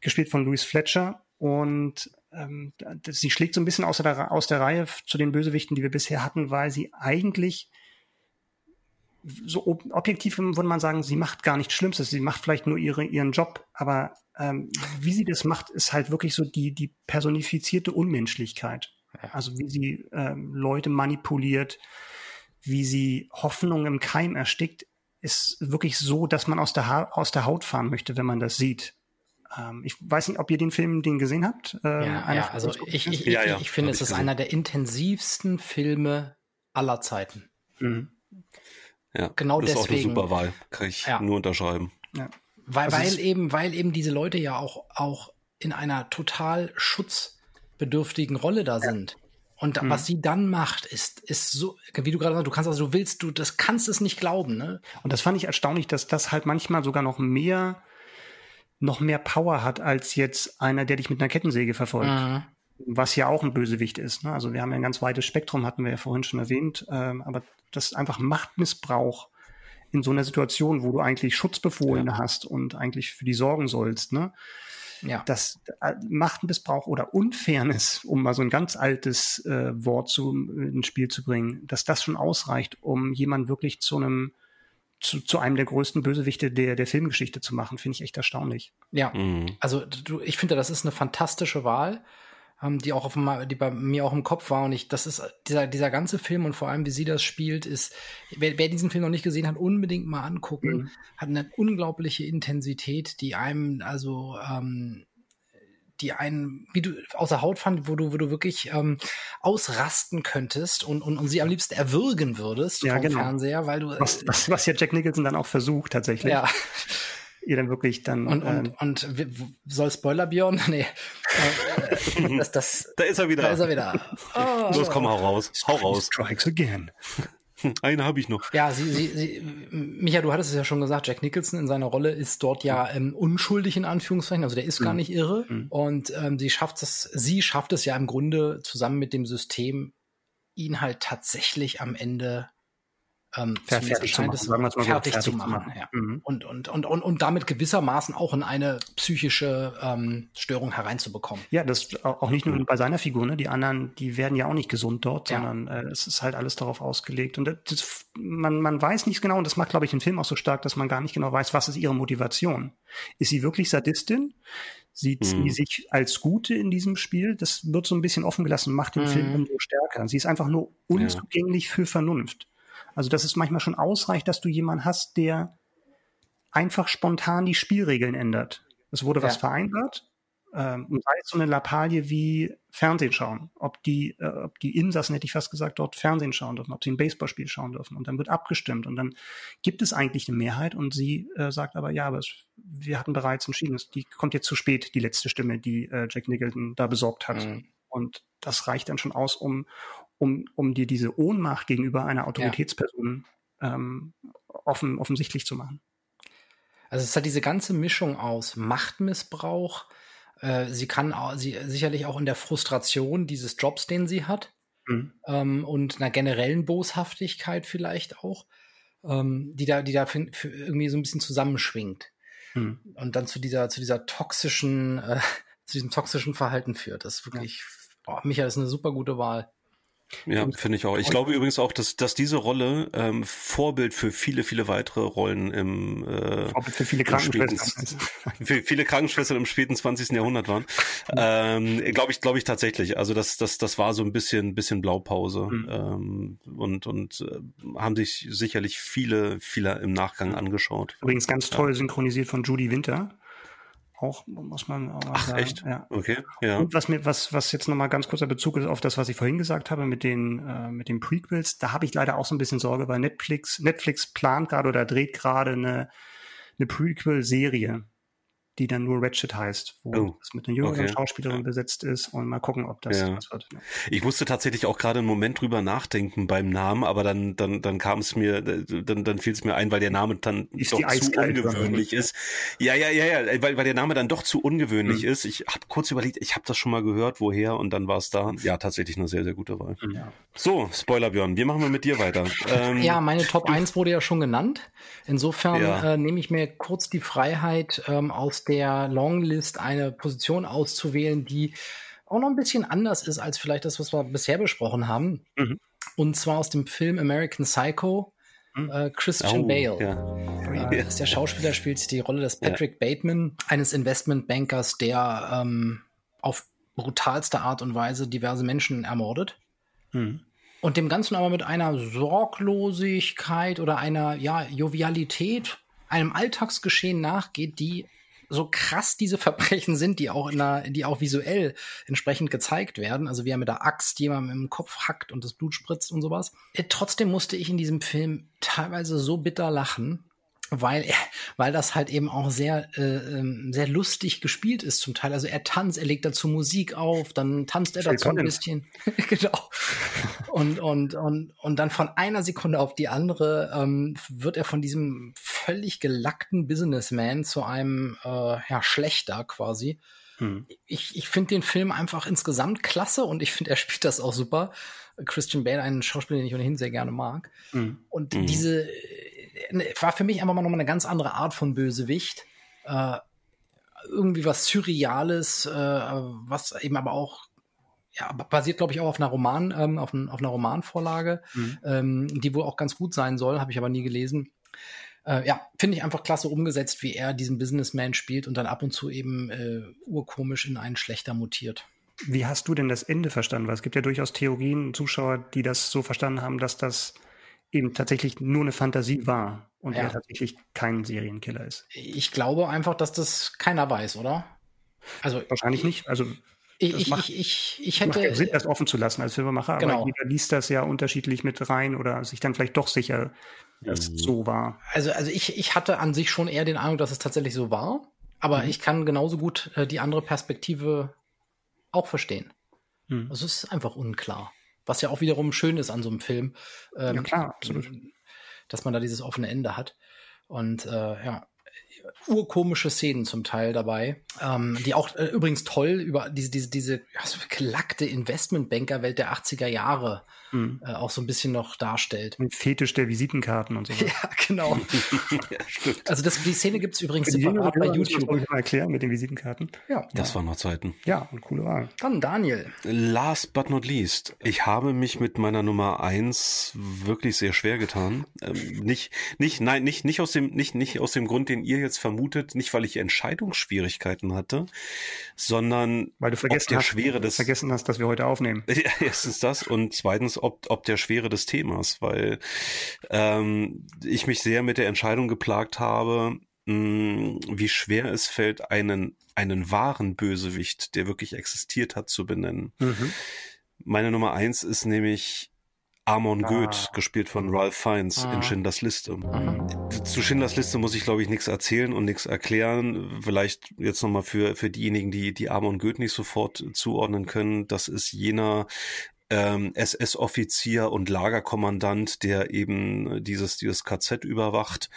gespielt von Louis Fletcher. Und ähm, sie schlägt so ein bisschen aus der, aus der Reihe zu den Bösewichten, die wir bisher hatten, weil sie eigentlich so objektiv würde man sagen, sie macht gar nichts Schlimmes, sie macht vielleicht nur ihre, ihren Job, aber ähm, wie sie das macht, ist halt wirklich so die, die personifizierte Unmenschlichkeit. Also wie sie ähm, Leute manipuliert, wie sie Hoffnung im Keim erstickt, ist wirklich so, dass man aus der, ha aus der Haut fahren möchte, wenn man das sieht. Ähm, ich weiß nicht, ob ihr den Film den gesehen habt. Äh, ja, ja also ich, ich, ja, ja, ich, finde, es ist gesehen. einer der intensivsten Filme aller Zeiten. Mhm. Ja, genau das deswegen. ist auch eine super Wahl. Kann ich ja. nur unterschreiben. Ja. Weil, also weil eben, weil eben diese Leute ja auch, auch in einer total schutzbedürftigen Rolle da sind. Und mhm. was sie dann macht, ist, ist so, wie du gerade sagst, du kannst also, du willst, du, das kannst es nicht glauben, ne? Und das fand ich erstaunlich, dass das halt manchmal sogar noch mehr noch mehr Power hat als jetzt einer, der dich mit einer Kettensäge verfolgt. Mhm. Was ja auch ein Bösewicht ist. Ne? Also wir haben ja ein ganz weites Spektrum, hatten wir ja vorhin schon erwähnt, ähm, aber das ist einfach Machtmissbrauch in so einer Situation, wo du eigentlich Schutzbefohlene ja. hast und eigentlich für die sorgen sollst, ne? Ja. Das äh, Machtmissbrauch oder Unfairness, um mal so ein ganz altes äh, Wort zu, ins Spiel zu bringen, dass das schon ausreicht, um jemanden wirklich zu einem zu, zu einem der größten Bösewichte der, der Filmgeschichte zu machen, finde ich echt erstaunlich. Ja, mhm. also du, ich finde, das ist eine fantastische Wahl ähm, die auch auf, die bei mir auch im Kopf war. Und ich, das ist dieser, dieser ganze Film und vor allem, wie sie das spielt, ist, wer, wer diesen Film noch nicht gesehen hat, unbedingt mal angucken. Mhm. Hat eine unglaubliche Intensität, die einem, also, ähm, die einen, wie du außer Haut fand, wo du, wo du wirklich ähm, ausrasten könntest und, und, und sie am liebsten erwürgen würdest ja, vom genau. Fernseher, weil du. Was, was, was ja Jack Nicholson dann auch versucht, tatsächlich. Ja ihr dann wirklich dann. Und, und, ähm, und soll Spoiler Björn? Nee. Äh, das, das, da ist er wieder. Da ist er wieder. Oh. Los, komm, hau raus. Hau raus. Strikes again. Eine habe ich noch. Ja, sie, sie, sie, Micha, du hattest es ja schon gesagt, Jack Nicholson in seiner Rolle ist dort ja ähm, unschuldig in Anführungszeichen, also der ist gar nicht irre. Mhm. Und ähm, sie schafft es, sie schafft es ja im Grunde zusammen mit dem System, ihn halt tatsächlich am Ende ähm, fertig, zu machen, es, fertig, fertig zu machen. machen. Ja. Mhm. Und, und, und, und, und damit gewissermaßen auch in eine psychische ähm, Störung hereinzubekommen. Ja, das auch nicht nur bei seiner Figur, ne? Die anderen, die werden ja auch nicht gesund dort, ja. sondern äh, es ist halt alles darauf ausgelegt. Und das, man, man weiß nicht genau, und das macht, glaube ich, den Film auch so stark, dass man gar nicht genau weiß, was ist ihre Motivation. Ist sie wirklich Sadistin? Sieht mhm. sie sich als Gute in diesem Spiel? Das wird so ein bisschen offen gelassen, macht den mhm. Film umso stärker. Sie ist einfach nur unzugänglich ja. für Vernunft. Also, dass es manchmal schon ausreicht, dass du jemanden hast, der einfach spontan die Spielregeln ändert. Es wurde ja. was vereinbart. Ähm, und sei es so eine Lappalie wie Fernsehen schauen, ob die, äh, ob die Insassen, hätte ich fast gesagt, dort Fernsehen schauen dürfen, ob sie ein Baseballspiel schauen dürfen. Und dann wird abgestimmt und dann gibt es eigentlich eine Mehrheit und sie äh, sagt aber, ja, aber es, wir hatten bereits entschieden, die kommt jetzt zu spät, die letzte Stimme, die äh, Jack Nicholson da besorgt hat. Mhm. Und das reicht dann schon aus, um, um, um dir diese Ohnmacht gegenüber einer Autoritätsperson ja. ähm, offen, offensichtlich zu machen. Also es hat diese ganze Mischung aus Machtmissbrauch, äh, sie kann sie sicherlich auch in der Frustration dieses Jobs, den sie hat, mhm. ähm, und einer generellen Boshaftigkeit vielleicht auch, ähm, die da, die da für, für irgendwie so ein bisschen zusammenschwingt. Mhm. Und dann zu dieser, zu dieser toxischen, äh, zu diesem toxischen Verhalten führt. Das ist wirklich, ja. oh, Michael, das ist eine super gute Wahl. Ja, finde ich auch. Ich glaube übrigens auch, dass, dass diese Rolle ähm, Vorbild für viele, viele weitere Rollen im äh, Vorbild für viele Krankenschwestern. für viele Krankenschwestern im späten 20. Jahrhundert waren. ähm, glaube ich, glaube ich tatsächlich. Also das, das, das war so ein bisschen, bisschen Blaupause. Mhm. Ähm, und und äh, haben sich sicherlich viele, viele im Nachgang angeschaut. Übrigens ganz toll synchronisiert von Judy Winter auch, muss man auch mal Ach, sagen. Echt? Ja. Okay, ja. Und was mir, was, was jetzt nochmal ganz kurzer Bezug ist auf das, was ich vorhin gesagt habe mit den, äh, mit den Prequels, da habe ich leider auch so ein bisschen Sorge, weil Netflix, Netflix plant gerade oder dreht gerade eine, eine Prequel-Serie die dann nur Ratchet heißt, wo oh, es mit einer jüngeren okay. Schauspielerin ja. besetzt ist und mal gucken, ob das ja. was wird. Ich musste tatsächlich auch gerade einen Moment drüber nachdenken beim Namen, aber dann dann dann kam es mir dann dann fiel es mir ein, weil der Name dann ist doch zu ungewöhnlich ist. Ja, ja, ja, ja, weil weil der Name dann doch zu ungewöhnlich mhm. ist. Ich habe kurz überlegt, ich habe das schon mal gehört, woher und dann war es da. Ja, tatsächlich eine sehr sehr gute Wahl. Ja. So, Spoiler Björn, wie machen wir mit dir weiter? Ähm, ja, meine Top 1 wurde ja schon genannt. Insofern ja. äh, nehme ich mir kurz die Freiheit ähm, aus der Longlist eine Position auszuwählen, die auch noch ein bisschen anders ist als vielleicht das, was wir bisher besprochen haben. Mhm. Und zwar aus dem Film American Psycho. Mhm. Äh, Christian oh, Bale. Ja. Äh, der Schauspieler spielt die Rolle des Patrick ja. Bateman, eines Investmentbankers, der ähm, auf brutalste Art und Weise diverse Menschen ermordet. Mhm. Und dem Ganzen aber mit einer Sorglosigkeit oder einer ja, Jovialität, einem Alltagsgeschehen nachgeht, die so krass diese Verbrechen sind, die auch in der, die auch visuell entsprechend gezeigt werden, also wie er mit der Axt jemandem im Kopf hackt und das Blut spritzt und sowas. Äh, trotzdem musste ich in diesem Film teilweise so bitter lachen, weil weil das halt eben auch sehr äh, ähm, sehr lustig gespielt ist zum Teil. Also er tanzt, er legt dazu Musik auf, dann tanzt er dazu ein bisschen, genau. Und und und und dann von einer Sekunde auf die andere ähm, wird er von diesem völlig gelackten Businessman zu einem äh, ja schlechter quasi. Hm. Ich ich finde den Film einfach insgesamt klasse und ich finde er spielt das auch super. Christian Bale, einen Schauspieler, den ich ohnehin sehr gerne mag. Hm. Und hm. diese war für mich einfach mal nochmal eine ganz andere Art von Bösewicht. Äh, irgendwie was Surreales, äh, was eben aber auch ja, basiert, glaube ich, auch auf einer Roman, ähm, auf, ein, auf einer Romanvorlage, mhm. ähm, die wohl auch ganz gut sein soll, habe ich aber nie gelesen. Äh, ja, finde ich einfach klasse umgesetzt, wie er diesen Businessman spielt und dann ab und zu eben äh, urkomisch in einen schlechter mutiert. Wie hast du denn das Ende verstanden? Weil es gibt ja durchaus Theorien, Zuschauer, die das so verstanden haben, dass das eben tatsächlich nur eine Fantasie war und ja. er tatsächlich kein Serienkiller ist. Ich glaube einfach, dass das keiner weiß, oder? Also wahrscheinlich nicht. Also ich, ich, macht, ich, ich, hätte macht Sinn, das offen zu lassen als Filmemacher, genau. aber jeder liest das ja unterschiedlich mit rein oder sich dann vielleicht doch sicher, dass es mhm. so war. Also, also ich, ich hatte an sich schon eher den Eindruck, dass es tatsächlich so war, aber mhm. ich kann genauso gut äh, die andere Perspektive auch verstehen. Mhm. Also es ist einfach unklar. Was ja auch wiederum schön ist an so einem Film. Ähm, ja, klar, absolut. Dass man da dieses offene Ende hat. Und äh, ja, urkomische Szenen zum Teil dabei, ähm, die auch äh, übrigens toll über diese, diese, diese ja, so gelackte Investmentbankerwelt der 80er Jahre mhm. äh, auch so ein bisschen noch darstellt. Mit Fetisch der Visitenkarten und so. Ja, genau. ja, also das, die Szene gibt es übrigens separat bei YouTube. Das ich mal erklären mit den Visitenkarten. Ja. Das ja. waren noch Zeiten. Ja, und coole Wahl. Dann Daniel. Last but not least. Ich habe mich mit meiner Nummer eins wirklich sehr schwer getan. Ähm, nicht, nicht, nein, nicht, nicht aus dem, nicht, nicht aus dem Grund, den ihr jetzt vermutet, nicht weil ich Entscheidungsschwierigkeiten hatte, sondern weil du vergessen der hast, Schwere des vergessen hast, dass wir heute aufnehmen. erstens das und zweitens ob, ob der Schwere des Themas, weil ähm, ich mich sehr mit der Entscheidung geplagt habe, mh, mm, wie schwer es fällt, einen, einen wahren Bösewicht, der wirklich existiert hat, zu benennen. Mhm. Meine Nummer eins ist nämlich Amon ah. Goeth, gespielt von Ralph Fiennes ah. in Schindlers Liste. Mhm. Zu Schindlers Liste muss ich, glaube ich, nichts erzählen und nichts erklären. Vielleicht jetzt nochmal für, für diejenigen, die, die Amon Goeth nicht sofort zuordnen können. Das ist jener ähm, SS-Offizier und Lagerkommandant, der eben dieses, dieses KZ überwacht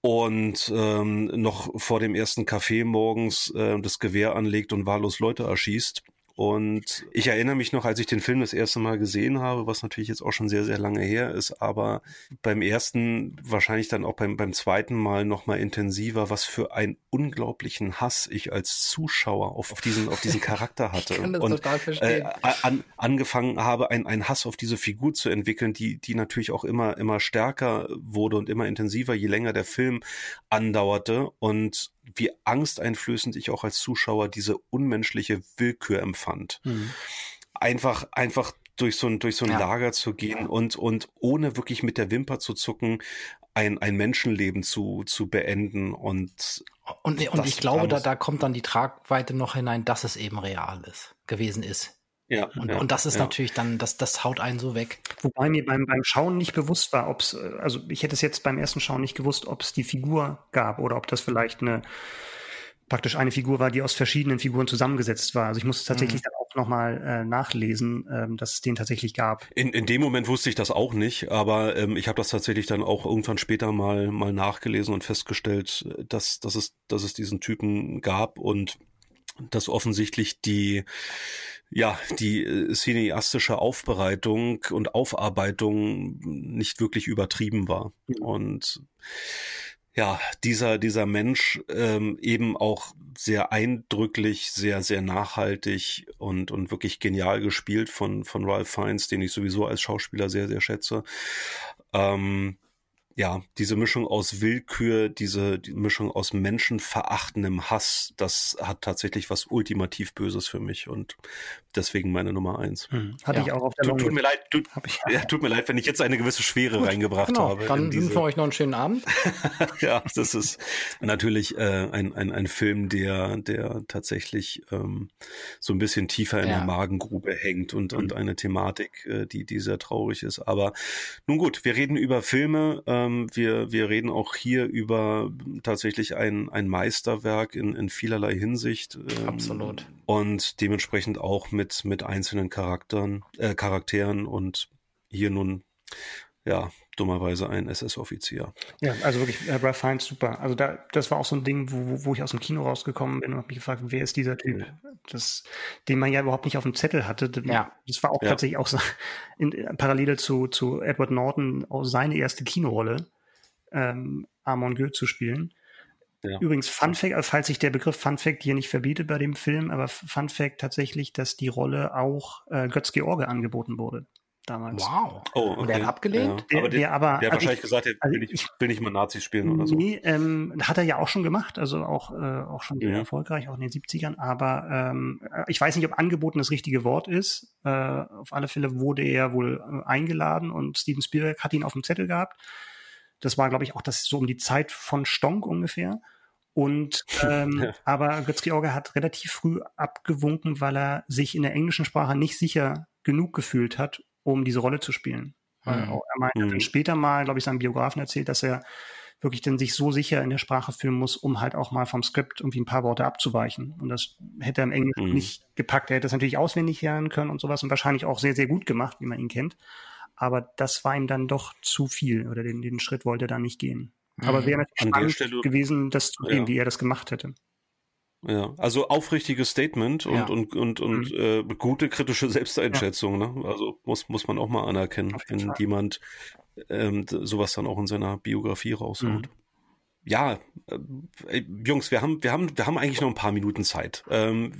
und ähm, noch vor dem ersten Kaffee morgens äh, das Gewehr anlegt und wahllos Leute erschießt. Und ich erinnere mich noch, als ich den Film das erste Mal gesehen habe, was natürlich jetzt auch schon sehr, sehr lange her ist, aber beim ersten, wahrscheinlich dann auch beim, beim zweiten Mal noch mal intensiver, was für einen unglaublichen Hass ich als Zuschauer auf, auf diesen, auf diesen Charakter hatte. Ich kann das und total verstehen. Äh, an, angefangen habe, ein, ein Hass auf diese Figur zu entwickeln, die, die natürlich auch immer, immer stärker wurde und immer intensiver, je länger der Film andauerte. Und wie angsteinflößend ich auch als Zuschauer diese unmenschliche Willkür empfand. Mhm. Einfach, einfach durch so ein, durch so ein ja. Lager zu gehen und, und ohne wirklich mit der Wimper zu zucken, ein, ein Menschenleben zu, zu beenden und und, und ich glaube, da, da kommt dann die Tragweite noch hinein, dass es eben real ist, gewesen ist. Ja, und, ja, und das ist ja. natürlich dann, das, das haut einen so weg. Wobei mir beim, beim Schauen nicht bewusst war, ob es, also ich hätte es jetzt beim ersten Schauen nicht gewusst, ob es die Figur gab oder ob das vielleicht eine praktisch eine Figur war, die aus verschiedenen Figuren zusammengesetzt war. Also ich musste tatsächlich mhm. dann auch nochmal äh, nachlesen, ähm, dass es den tatsächlich gab. In, in dem Moment wusste ich das auch nicht, aber ähm, ich habe das tatsächlich dann auch irgendwann später mal mal nachgelesen und festgestellt, dass, dass, es, dass es diesen Typen gab und dass offensichtlich die ja, die äh, cineastische Aufbereitung und Aufarbeitung nicht wirklich übertrieben war. Mhm. Und ja, dieser, dieser Mensch ähm, eben auch sehr eindrücklich, sehr, sehr nachhaltig und, und wirklich genial gespielt von, von Ralph Fiennes, den ich sowieso als Schauspieler sehr, sehr schätze. Ähm, ja, diese Mischung aus Willkür, diese die Mischung aus menschenverachtendem Hass, das hat tatsächlich was ultimativ Böses für mich und deswegen meine Nummer eins. Hm. Hatte ja. ich auch auf der tut, tut mir leid, tut, ja, tut mir leid, wenn ich jetzt eine gewisse Schwere Gut, reingebracht genau. habe. Dann wünschen wir euch noch einen schönen Abend. ja, das ist natürlich äh, ein, ein, ein Film, der, der tatsächlich ähm, so ein bisschen tiefer in ja. der Magengrube hängt und, mhm. und eine Thematik, äh, die, die sehr traurig ist. Aber nun gut, wir reden über Filme. Äh, ähm, wir, wir reden auch hier über tatsächlich ein, ein Meisterwerk in, in vielerlei Hinsicht. Ähm, Absolut. Und dementsprechend auch mit, mit einzelnen Charakteren, äh, Charakteren und hier nun ja, dummerweise ein SS-Offizier. Ja, also wirklich, äh, Ralph Fiennes, super. Also da, das war auch so ein Ding, wo, wo ich aus dem Kino rausgekommen bin und habe mich gefragt, wer ist dieser Typ? Das, den man ja überhaupt nicht auf dem Zettel hatte. Ja. Das war auch ja. tatsächlich auch so in, parallel zu, zu Edward Norton auch seine erste Kinorolle. ähm, Amon Goeth zu spielen. Ja. Übrigens, Fun Fact, also falls sich der Begriff Fun Fact hier nicht verbietet bei dem Film, aber Fun Fact tatsächlich, dass die Rolle auch äh, Götz George angeboten wurde damals. Wow. Oh, okay. Und der hat abgelehnt? Ja. Der, aber der, der, aber, der hat also wahrscheinlich ich, gesagt, der also will, ich, will nicht mal Nazis spielen oder so. Nee, ähm, hat er ja auch schon gemacht, also auch, äh, auch schon ja. erfolgreich, auch in den 70ern. Aber ähm, ich weiß nicht, ob angeboten das richtige Wort ist. Äh, auf alle Fälle wurde er wohl äh, eingeladen und Steven Spielberg hat ihn auf dem Zettel gehabt. Das war, glaube ich, auch das so um die Zeit von Stonk ungefähr. Und ähm, ja. aber Götz-George hat relativ früh abgewunken, weil er sich in der englischen Sprache nicht sicher genug gefühlt hat, um diese Rolle zu spielen. Mhm. Er meinte mhm. dann später mal, glaube ich, seinem Biografen erzählt, dass er wirklich dann sich so sicher in der Sprache fühlen muss, um halt auch mal vom Skript irgendwie ein paar Worte abzuweichen. Und das hätte er im Englischen mhm. nicht gepackt. Er hätte es natürlich auswendig lernen können und sowas und wahrscheinlich auch sehr, sehr gut gemacht, wie man ihn kennt. Aber das war ihm dann doch zu viel oder den, den Schritt wollte er da nicht gehen. Aber mhm. wäre natürlich spannend gewesen, das zu sehen, ja. wie er das gemacht hätte. Ja, also aufrichtiges Statement und ja. und und und mhm. äh, gute kritische Selbsteinschätzung. Ja. Ne? Also muss muss man auch mal anerkennen, wenn jemand ähm, sowas dann auch in seiner Biografie raushaut. Mhm ja, äh, Jungs, wir haben, wir haben, wir haben eigentlich noch ein paar Minuten Zeit. Ähm,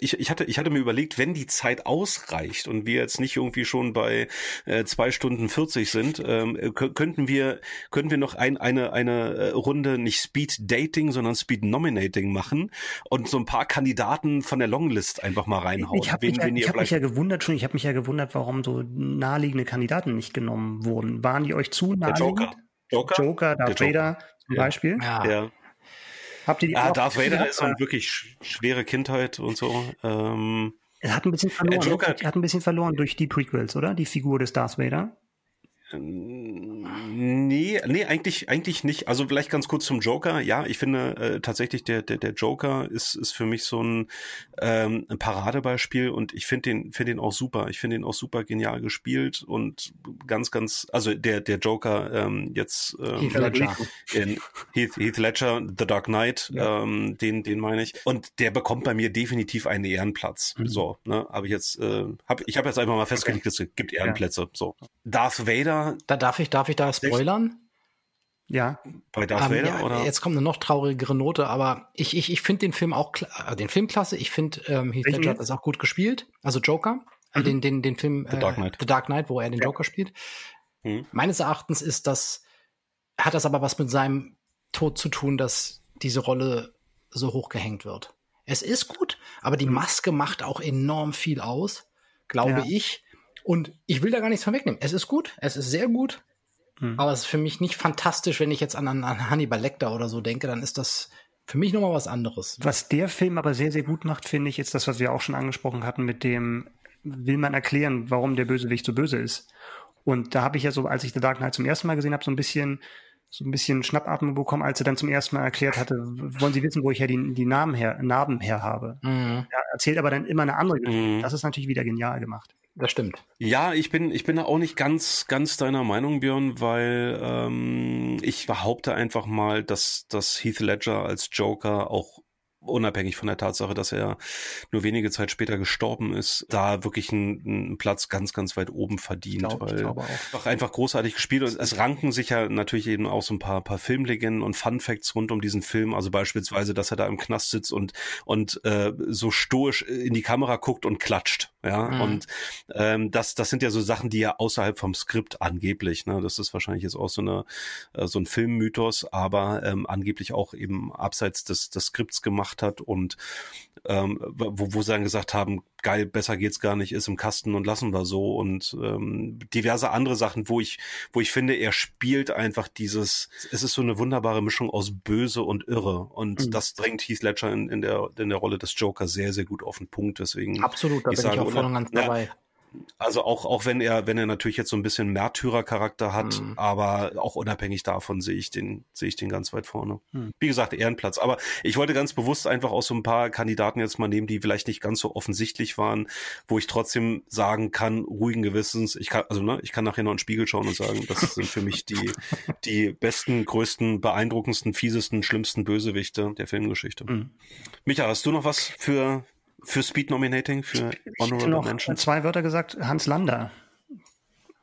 ich, ich hatte, ich hatte mir überlegt, wenn die Zeit ausreicht und wir jetzt nicht irgendwie schon bei äh, zwei Stunden 40 sind, ähm, könnten wir, könnten wir noch ein, eine, eine äh, Runde nicht Speed Dating, sondern Speed Nominating machen und so ein paar Kandidaten von der Longlist einfach mal reinhauen. Ich habe mich, ja, hab mich ja gewundert schon, ich habe mich ja gewundert, warum so naheliegende Kandidaten nicht genommen wurden. Waren die euch zu naheliegend? Der Joker. Joker, Joker Darth Vader zum. Beispiel. Ja. ja. Habt ihr die ja, Darth Vader ist eine wirklich schwere Kindheit und so. Ähm, er hat ein bisschen verloren. Joker, er hat ein bisschen verloren durch die Prequels, oder? Die Figur des Darth Vader. Nee, nee, eigentlich, eigentlich nicht. Also vielleicht ganz kurz zum Joker. Ja, ich finde äh, tatsächlich, der, der, der Joker ist, ist für mich so ein, ähm, ein Paradebeispiel und ich finde den, finde den auch super. Ich finde den auch super genial gespielt und ganz, ganz, also der, der Joker ähm, jetzt ähm, Heath Ledger. In Heath, Heath Ledger, The Dark Knight, ja. ähm, den, den meine ich. Und der bekommt bei mir definitiv einen Ehrenplatz. Mhm. So, ne, habe ich jetzt, äh, hab, ich habe jetzt einfach mal festgelegt, okay. es gibt Ehrenplätze. Ja. So, Darth Vader da darf ich, darf ich da spoilern? Ja. Bei Darth um, ähm, Vader, ja, oder? Jetzt kommt eine noch traurigere Note, aber ich, ich, ich finde den Film auch, äh, den Film klasse. Ich finde, ähm, Heath Ledger hat das auch gut gespielt. Also Joker. Mhm. Den, den, den Film The Dark Knight, äh, The Dark Knight wo er den ja. Joker spielt. Mhm. Meines Erachtens ist das, hat das aber was mit seinem Tod zu tun, dass diese Rolle so hochgehängt wird. Es ist gut, aber die mhm. Maske macht auch enorm viel aus, glaube ja. ich. Und ich will da gar nichts von wegnehmen. Es ist gut, es ist sehr gut, mhm. aber es ist für mich nicht fantastisch, wenn ich jetzt an, an Hannibal Lecter oder so denke, dann ist das für mich nochmal was anderes. Was der Film aber sehr, sehr gut macht, finde ich, ist das, was wir auch schon angesprochen hatten, mit dem, will man erklären, warum der Bösewicht so böse ist. Und da habe ich ja so, als ich The Dark Knight zum ersten Mal gesehen habe, so ein bisschen so ein bisschen Schnappatmung bekommen, als er dann zum ersten Mal erklärt hatte, wollen Sie wissen, wo ich ja die, die Namen her, Narben her habe. Mhm. Er erzählt aber dann immer eine andere Geschichte. Mhm. Das ist natürlich wieder genial gemacht das stimmt. Ja, ich bin, ich bin da auch nicht ganz, ganz deiner Meinung, Björn, weil ähm, ich behaupte einfach mal, dass, dass Heath Ledger als Joker auch unabhängig von der Tatsache, dass er nur wenige Zeit später gestorben ist, da wirklich einen, einen Platz ganz, ganz weit oben verdient, glaub, weil auch. einfach großartig gespielt und es ranken sich ja natürlich eben auch so ein paar, paar Filmlegenden und Fun Facts rund um diesen Film, also beispielsweise, dass er da im Knast sitzt und und äh, so stoisch in die Kamera guckt und klatscht, ja, mhm. und ähm, das das sind ja so Sachen, die ja außerhalb vom Skript angeblich, ne, das ist wahrscheinlich jetzt auch so eine äh, so ein Filmmythos, aber ähm, angeblich auch eben abseits des des Skripts gemacht gemacht hat und ähm, wo, wo sie dann gesagt haben, geil, besser geht's gar nicht, ist im Kasten und lassen wir so und ähm, diverse andere Sachen, wo ich, wo ich finde, er spielt einfach dieses, es ist so eine wunderbare Mischung aus böse und irre und mhm. das drängt Heath Ledger in, in der in der Rolle des Joker sehr, sehr gut auf den Punkt, deswegen. Absolut, da ich bin sage, ich auch voll und ganz dabei. Also auch, auch wenn er, wenn er natürlich jetzt so ein bisschen Märtyrercharakter hat, mhm. aber auch unabhängig davon sehe ich den, sehe ich den ganz weit vorne. Mhm. Wie gesagt, Ehrenplatz. Aber ich wollte ganz bewusst einfach auch so ein paar Kandidaten jetzt mal nehmen, die vielleicht nicht ganz so offensichtlich waren, wo ich trotzdem sagen kann, ruhigen Gewissens, ich kann, also ne, ich kann nachher noch in den Spiegel schauen und sagen, das sind für mich die, die besten, größten, beeindruckendsten, fiesesten, schlimmsten Bösewichte der Filmgeschichte. Mhm. Micha, hast du noch was für, für Speed Nominating, für Honorable noch Mention? Zwei Wörter gesagt, Hans Lander.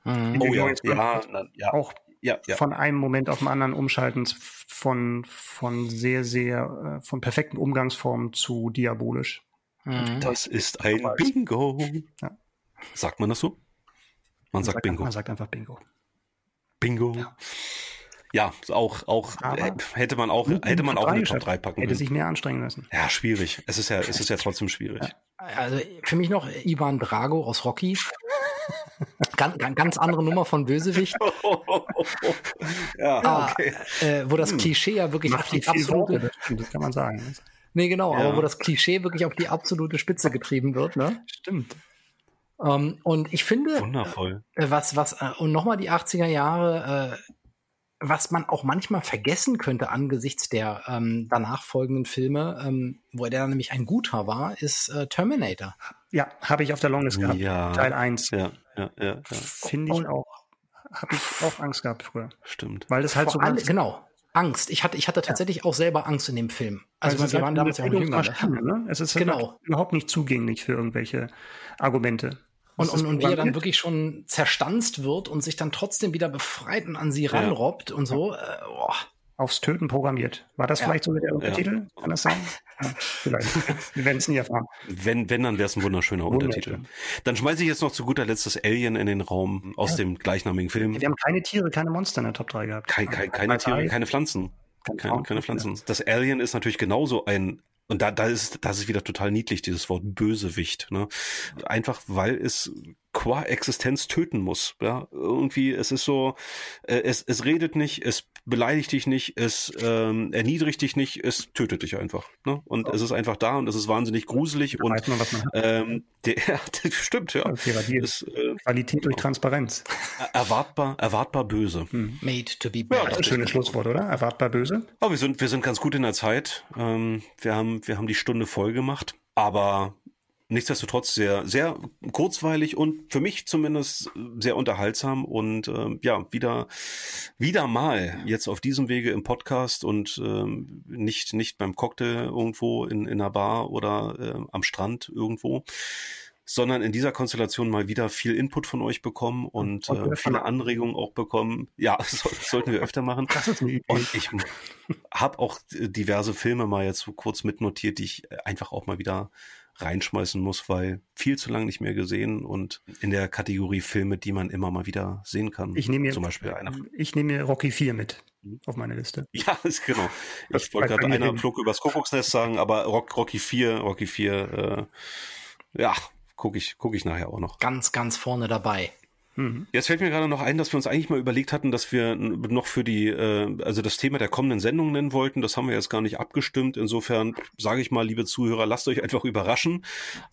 Mhm. Oh ja, ja, ja, Auch ja, ja. von einem Moment auf den anderen Umschaltens von, von sehr, sehr, äh, von perfekten Umgangsformen zu diabolisch. Mhm. Das ist ein Bingo. Ja. Sagt man das so? Man, man sagt, sagt, Bingo. Man sagt einfach Bingo. Bingo. Ja. Ja, auch, auch Aber hätte man auch, hätte man auch in die Top 3 packen Hätte können. sich mehr anstrengen müssen. Ja, schwierig. Es ist ja, es ist ja trotzdem schwierig. Also für mich noch Ivan Drago aus Rocky. ganz, ganz andere Nummer von Bösewicht. ja, ah, okay. Äh, wo das hm. Klischee ja wirklich auf die absolute. Das kann man sagen. Nee, genau, ja. aber wo das Klischee wirklich auf die absolute Spitze getrieben wird, ne? Stimmt. Um, ähm, und ich finde, Wundervoll. Äh, was, was, äh, und nochmal die 80er Jahre, äh, was man auch manchmal vergessen könnte angesichts der ähm, danach folgenden Filme, ähm, wo er nämlich ein guter war, ist äh, Terminator. Ja, habe ich auf der Longlist gehabt. Ja. Teil 1. Ja, ja, ja. ja. Finde ich auch. Habe ich auch Angst gehabt früher. Stimmt. Weil das halt Vor so alle, Genau. Angst. Ich hatte, ich hatte tatsächlich ja. auch selber Angst in dem Film. Also, also wir waren damals ja auch jünger. Ne? Es ist halt genau. überhaupt nicht zugänglich für irgendwelche Argumente. Und, und, und wie er dann wirklich schon zerstanzt wird und sich dann trotzdem wieder befreit und an sie ranrobbt ja. und so. Äh, oh. Aufs Töten programmiert. War das ja. vielleicht so der Untertitel? Ja. Kann das sein? vielleicht. Wir werden es nie erfahren. Wenn, wenn dann wäre es ein wunderschöner Untertitel. Dann schmeiße ich jetzt noch zu guter Letzt das Alien in den Raum aus dem gleichnamigen Film. Wir haben keine Tiere, keine Monster in der Top 3 gehabt. Kein, kein, keine Tiere, keine Pflanzen. Keine, keine Pflanzen. Das Alien ist natürlich genauso ein und da, da ist, das ist wieder total niedlich, dieses Wort Bösewicht. Ne? Einfach weil es qua Existenz töten muss. Ja? Irgendwie, es ist so, äh, es, es redet nicht, es beleidigt dich nicht, es ähm, erniedrigt dich nicht, es tötet dich einfach. Ne? Und oh. es ist einfach da und es ist wahnsinnig gruselig da und man, was man hat. Ähm, der, ja, das stimmt, ja. Okay, ist, äh, Qualität durch genau. Transparenz. Erwartbar, erwartbar böse. Hm. Made to be bad. Ja, schönes Schlusswort, oder? Erwartbar böse. Aber wir sind, wir sind ganz gut in der Zeit. Ähm, wir haben, wir haben die Stunde voll gemacht. Aber nichtsdestotrotz sehr, sehr kurzweilig und für mich zumindest sehr unterhaltsam und äh, ja, wieder, wieder mal jetzt auf diesem Wege im Podcast und ähm, nicht, nicht beim Cocktail irgendwo in, in einer Bar oder äh, am Strand irgendwo sondern in dieser Konstellation mal wieder viel Input von euch bekommen und, und äh, viele Anregungen auch bekommen. Ja, so, sollten wir öfter machen. Und ich habe auch diverse Filme mal jetzt so kurz mitnotiert, die ich einfach auch mal wieder reinschmeißen muss, weil viel zu lange nicht mehr gesehen und in der Kategorie Filme, die man immer mal wieder sehen kann. Ich nehme mir, zum Beispiel einer. Ich nehme mir Rocky 4 mit auf meine Liste. Ja, ist genau. Ich wollte gerade einer Flug übers Kuckucksnest sagen, aber Rock, Rocky 4, Rocky 4, äh, ja, gucke ich, guck ich nachher auch noch. Ganz, ganz vorne dabei. Mhm. Jetzt fällt mir gerade noch ein, dass wir uns eigentlich mal überlegt hatten, dass wir noch für die, äh, also das Thema der kommenden Sendung nennen wollten. Das haben wir jetzt gar nicht abgestimmt. Insofern sage ich mal, liebe Zuhörer, lasst euch einfach überraschen.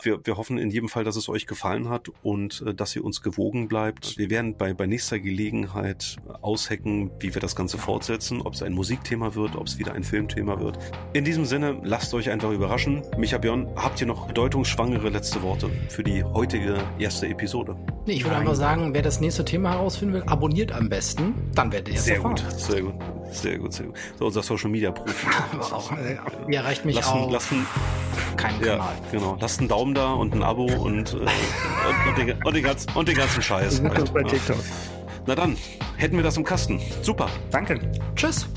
Wir, wir hoffen in jedem Fall, dass es euch gefallen hat und äh, dass ihr uns gewogen bleibt. Wir werden bei, bei nächster Gelegenheit aushecken, wie wir das Ganze fortsetzen, ob es ein Musikthema wird, ob es wieder ein Filmthema wird. In diesem Sinne, lasst euch einfach überraschen. Micha Björn, habt ihr noch bedeutungsschwangere letzte Worte für die heutige erste Episode? Nee, ich würde einfach sagen, wer das nächste Thema herausfinden will, abonniert am besten. Dann werdet ihr es Sehr erfahren. gut, sehr gut, sehr gut, sehr gut. So unser Social Media Profi. Ihr erreicht mich lassen, auch. Lassen, keinen ja, Kanal. Genau. Lasst einen Daumen da und ein Abo und, äh, und, und, den, und, den, ganzen, und den ganzen Scheiß. Halt. bei TikTok. Na dann, hätten wir das im Kasten. Super. Danke. Tschüss.